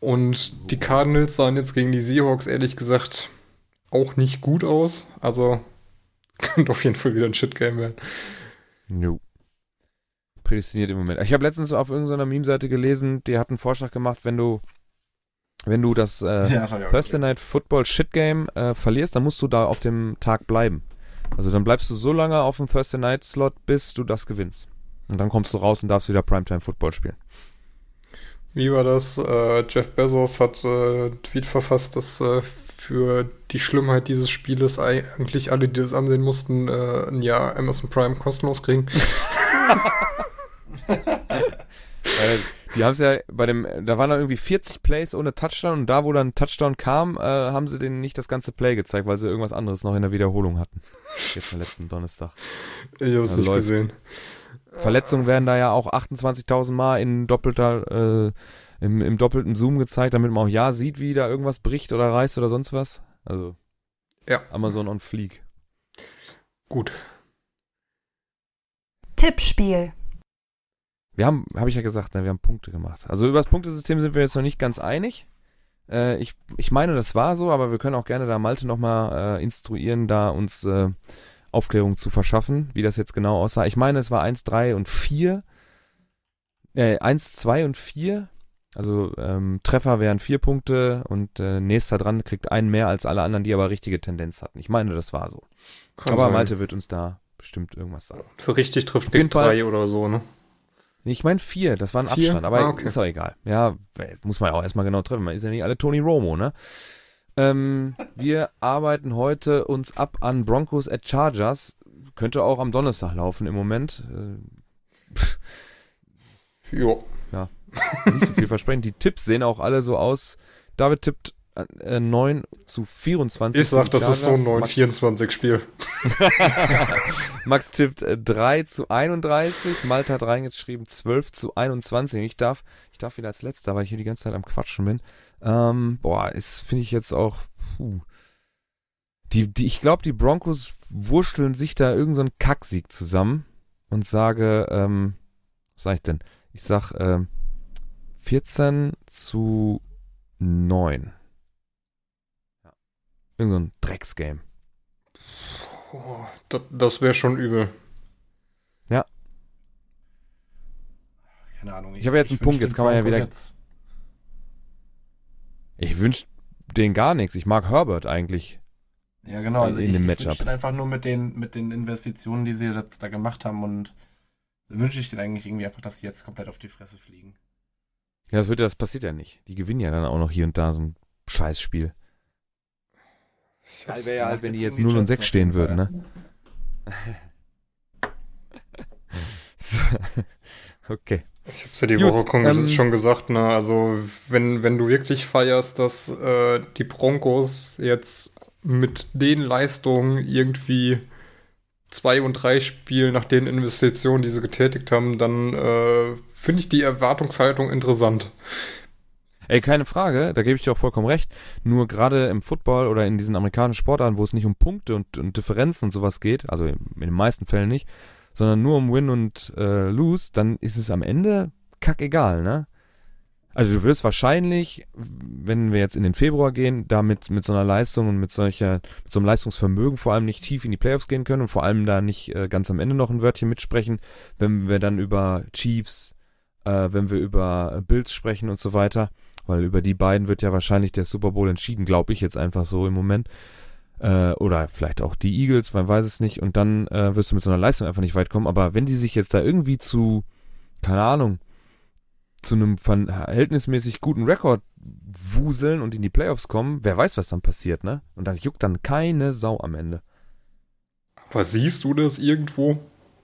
[SPEAKER 4] Und die Cardinals sahen jetzt gegen die Seahawks ehrlich gesagt auch nicht gut aus. Also könnte auf jeden Fall wieder ein Shit-Game werden.
[SPEAKER 2] no. Prädestiniert im Moment. Ich habe letztens auf irgendeiner Meme-Seite gelesen, die hat einen Vorschlag gemacht, wenn du, wenn du das, äh,
[SPEAKER 3] Ja,
[SPEAKER 2] Thursday. Night Football Shit Game äh, verlierst, dann musst du da auf dem Tag bleiben. Also dann bleibst du so lange auf dem Thursday Night Slot, bis du das gewinnst. Und dann kommst du raus und darfst wieder Primetime Football spielen.
[SPEAKER 4] Wie war das? Äh, Jeff Bezos hat äh, einen Tweet verfasst, dass äh, für die Schlimmheit dieses Spieles eigentlich alle, die das ansehen mussten, äh, ein Jahr Amazon Prime kostenlos kriegen.
[SPEAKER 2] Die haben es ja bei dem, da waren da irgendwie 40 Plays ohne Touchdown und da, wo dann ein Touchdown kam, äh, haben sie denen nicht das ganze Play gezeigt, weil sie irgendwas anderes noch in der Wiederholung hatten. Jetzt am letzten Donnerstag.
[SPEAKER 4] Ich habe es
[SPEAKER 2] Ja,
[SPEAKER 4] nicht
[SPEAKER 2] läuft.
[SPEAKER 4] gesehen.
[SPEAKER 2] Verletzungen werden da ja auch 28.000 Mal in doppelter, äh, im, im doppelten Zoom gezeigt, damit man auch ja sieht, wie da irgendwas bricht oder reißt oder sonst was. Also
[SPEAKER 4] Ja.
[SPEAKER 2] Amazon on Fleek.
[SPEAKER 4] Gut.
[SPEAKER 5] Tippspiel.
[SPEAKER 2] Wir haben, habe ich ja gesagt, ne, wir haben Punkte gemacht. Also über das Punktesystem sind wir jetzt noch nicht ganz einig. Äh, ich, ich meine, das war so, aber wir können auch gerne da Malte nochmal äh, instruieren, da uns äh, Aufklärung zu verschaffen, wie das jetzt genau aussah. Ich meine, es war 1, 3 und 4. Äh, 1, 2 und 4. Also ähm, Treffer wären vier Punkte und äh, nächster dran kriegt einen mehr als alle anderen, die aber richtige Tendenz hatten. Ich meine, das war so.
[SPEAKER 4] Kann
[SPEAKER 2] aber
[SPEAKER 4] sein.
[SPEAKER 2] Malte wird uns da bestimmt irgendwas sagen.
[SPEAKER 4] Für richtig trifft
[SPEAKER 2] Fall.
[SPEAKER 4] 3 oder so, ne?
[SPEAKER 2] Ich meine vier, das war ein
[SPEAKER 4] Vier?
[SPEAKER 2] Abstand, aber
[SPEAKER 4] Ah, okay.
[SPEAKER 2] ist auch egal. Ja, muss man ja auch erstmal genau treffen. Man ist ja nicht alle Tony Romo, ne? Ähm, wir arbeiten heute uns ab an Broncos at Chargers. Könnte auch am Donnerstag laufen im Moment. Äh,
[SPEAKER 4] Jo.
[SPEAKER 2] nicht so viel versprechen. Die Tipps sehen auch alle so aus. David tippt äh, 9 zu 24.
[SPEAKER 4] Ich sag, das ist so ein
[SPEAKER 2] Chargers.
[SPEAKER 4] 9-24-Spiel.
[SPEAKER 2] Max, Max tippt äh, 3 zu 31. Malte hat reingeschrieben 12 zu 21. Ich darf, ich darf wieder als letzter, weil ich hier die ganze Zeit am Quatschen bin. Ähm, boah, ist, finde ich jetzt auch, puh. Die, die, ich glaube, die Broncos wurschteln sich da irgendeinen so einen Kacksieg zusammen und sage, ähm, was sag ich denn? Ich sag, ähm, 14 zu 9. Ja. Irgend so ein Drecksgame.
[SPEAKER 4] Oh, das das wäre schon übel.
[SPEAKER 3] Keine Ahnung.
[SPEAKER 2] Ich habe jetzt einen Punkt, jetzt kann man ja wieder-
[SPEAKER 3] Jetzt,
[SPEAKER 2] Ich wünsche denen gar nichts. Ich mag Herbert eigentlich.
[SPEAKER 3] ja, genau. Also
[SPEAKER 2] in
[SPEAKER 3] ich, ich wünsche den einfach nur mit den, mit den Investitionen, die sie jetzt da gemacht haben und wünsche ich denen eigentlich irgendwie einfach, dass sie jetzt komplett auf die Fresse fliegen.
[SPEAKER 2] Ja, das, wird, ja- das passiert ja nicht. Die gewinnen ja dann auch noch hier und da so ein Scheißspiel. Geil wäre ja halt, wenn die jetzt
[SPEAKER 3] irgendwie
[SPEAKER 2] 0 und
[SPEAKER 3] Jets
[SPEAKER 2] 6
[SPEAKER 3] auf
[SPEAKER 2] stehen würden, ne? okay.
[SPEAKER 4] Ich hab's ja die
[SPEAKER 2] Gut,
[SPEAKER 4] Woche
[SPEAKER 2] ähm,
[SPEAKER 4] schon gesagt, ne? Also, wenn, wenn du wirklich feierst, dass äh, die Broncos jetzt mit den Leistungen irgendwie zwei und drei Spielen nach den Investitionen, die sie getätigt haben, dann äh, finde ich die Erwartungshaltung interessant.
[SPEAKER 2] Ey, keine Frage, da gebe ich dir auch vollkommen recht. Nur gerade im Football oder in diesen amerikanischen Sportarten, wo es nicht um Punkte und, und Differenzen und sowas geht, also in, den meisten Fällen nicht, sondern nur um Win und äh, Lose, dann ist es am Ende kackegal, ne? Also du wirst wahrscheinlich, wenn wir jetzt in den Februar gehen, damit mit so einer Leistung und mit solcher, mit so einem Leistungsvermögen vor allem nicht tief in die Playoffs gehen können und vor allem da nicht äh, ganz am Ende noch ein Wörtchen mitsprechen, wenn wir dann über Chiefs, äh, wenn wir über Bills sprechen und so weiter, weil über die beiden wird ja wahrscheinlich der Super Bowl entschieden, glaube ich jetzt einfach so im Moment. Äh, oder vielleicht auch die Eagles, man weiß es nicht. Und dann äh, wirst du mit so einer Leistung einfach nicht weit kommen. Aber wenn die sich jetzt da irgendwie zu, keine Ahnung, zu einem verhältnismäßig guten Rekord wuseln und in die Playoffs kommen, wer weiß, was dann passiert, ne? Und das juckt dann keine Sau am Ende.
[SPEAKER 4] Aber siehst du das irgendwo?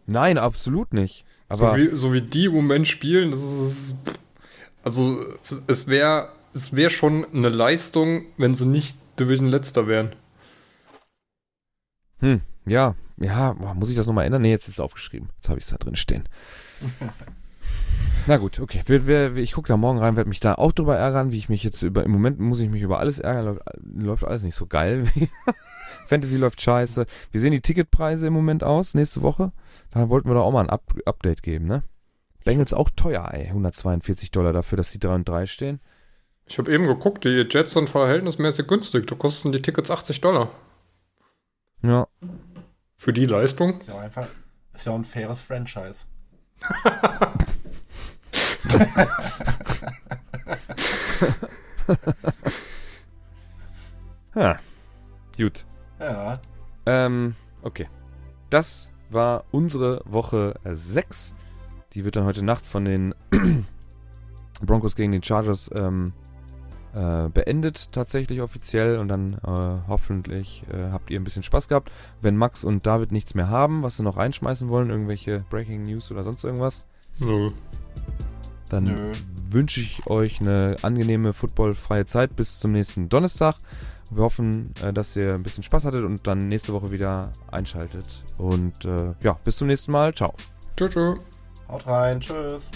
[SPEAKER 2] Nein, absolut nicht.
[SPEAKER 4] so,
[SPEAKER 2] Aber
[SPEAKER 4] wie, so wie die im Moment spielen, das ist. Also, es wäre es wär schon eine Leistung, wenn sie nicht Division letzter wären.
[SPEAKER 2] Hm, ja, ja, muss ich das nochmal ändern? Nee, jetzt ist es aufgeschrieben. Jetzt habe ich es da drin stehen. Na gut, okay. Wir, wir, ich gucke da morgen rein, werde mich da auch drüber ärgern, wie ich mich jetzt über. Im Moment muss ich mich über alles ärgern. Läuft, alles nicht so geil. Fantasy läuft scheiße. Wie sehen die Ticketpreise im Moment aus nächste Woche? Da wollten wir doch auch mal ein Up Update geben, ne? Bengals auch teuer, ey. 142 Dollar dafür, dass die 3 und 3 stehen.
[SPEAKER 4] Ich habe eben geguckt, die Jets sind verhältnismäßig günstig. Da kosten die Tickets 80 Dollar.
[SPEAKER 2] Ja.
[SPEAKER 4] Für die Leistung?
[SPEAKER 3] Ist ja auch einfach, ist ja auch ein faires Franchise.
[SPEAKER 2] Ja. Gut.
[SPEAKER 3] Ja.
[SPEAKER 2] Ähm, okay. Das war unsere Woche 6. Die wird dann heute Nacht von den Broncos gegen den Chargers ähm, äh, beendet, tatsächlich offiziell. Und dann äh, hoffentlich äh, habt ihr ein bisschen Spaß gehabt. Wenn Max und David nichts mehr haben, was sie noch reinschmeißen wollen, irgendwelche Breaking News oder sonst irgendwas,
[SPEAKER 4] Nö.
[SPEAKER 2] dann
[SPEAKER 3] Nö.
[SPEAKER 2] wünsche ich euch eine angenehme footballfreie Zeit bis zum nächsten Donnerstag. Wir hoffen, äh, dass ihr ein bisschen Spaß hattet und dann nächste Woche wieder einschaltet. Und äh, ja, bis zum nächsten Mal. Ciao.
[SPEAKER 4] Tschüss. tschüss.
[SPEAKER 3] Haut rein, tschüss.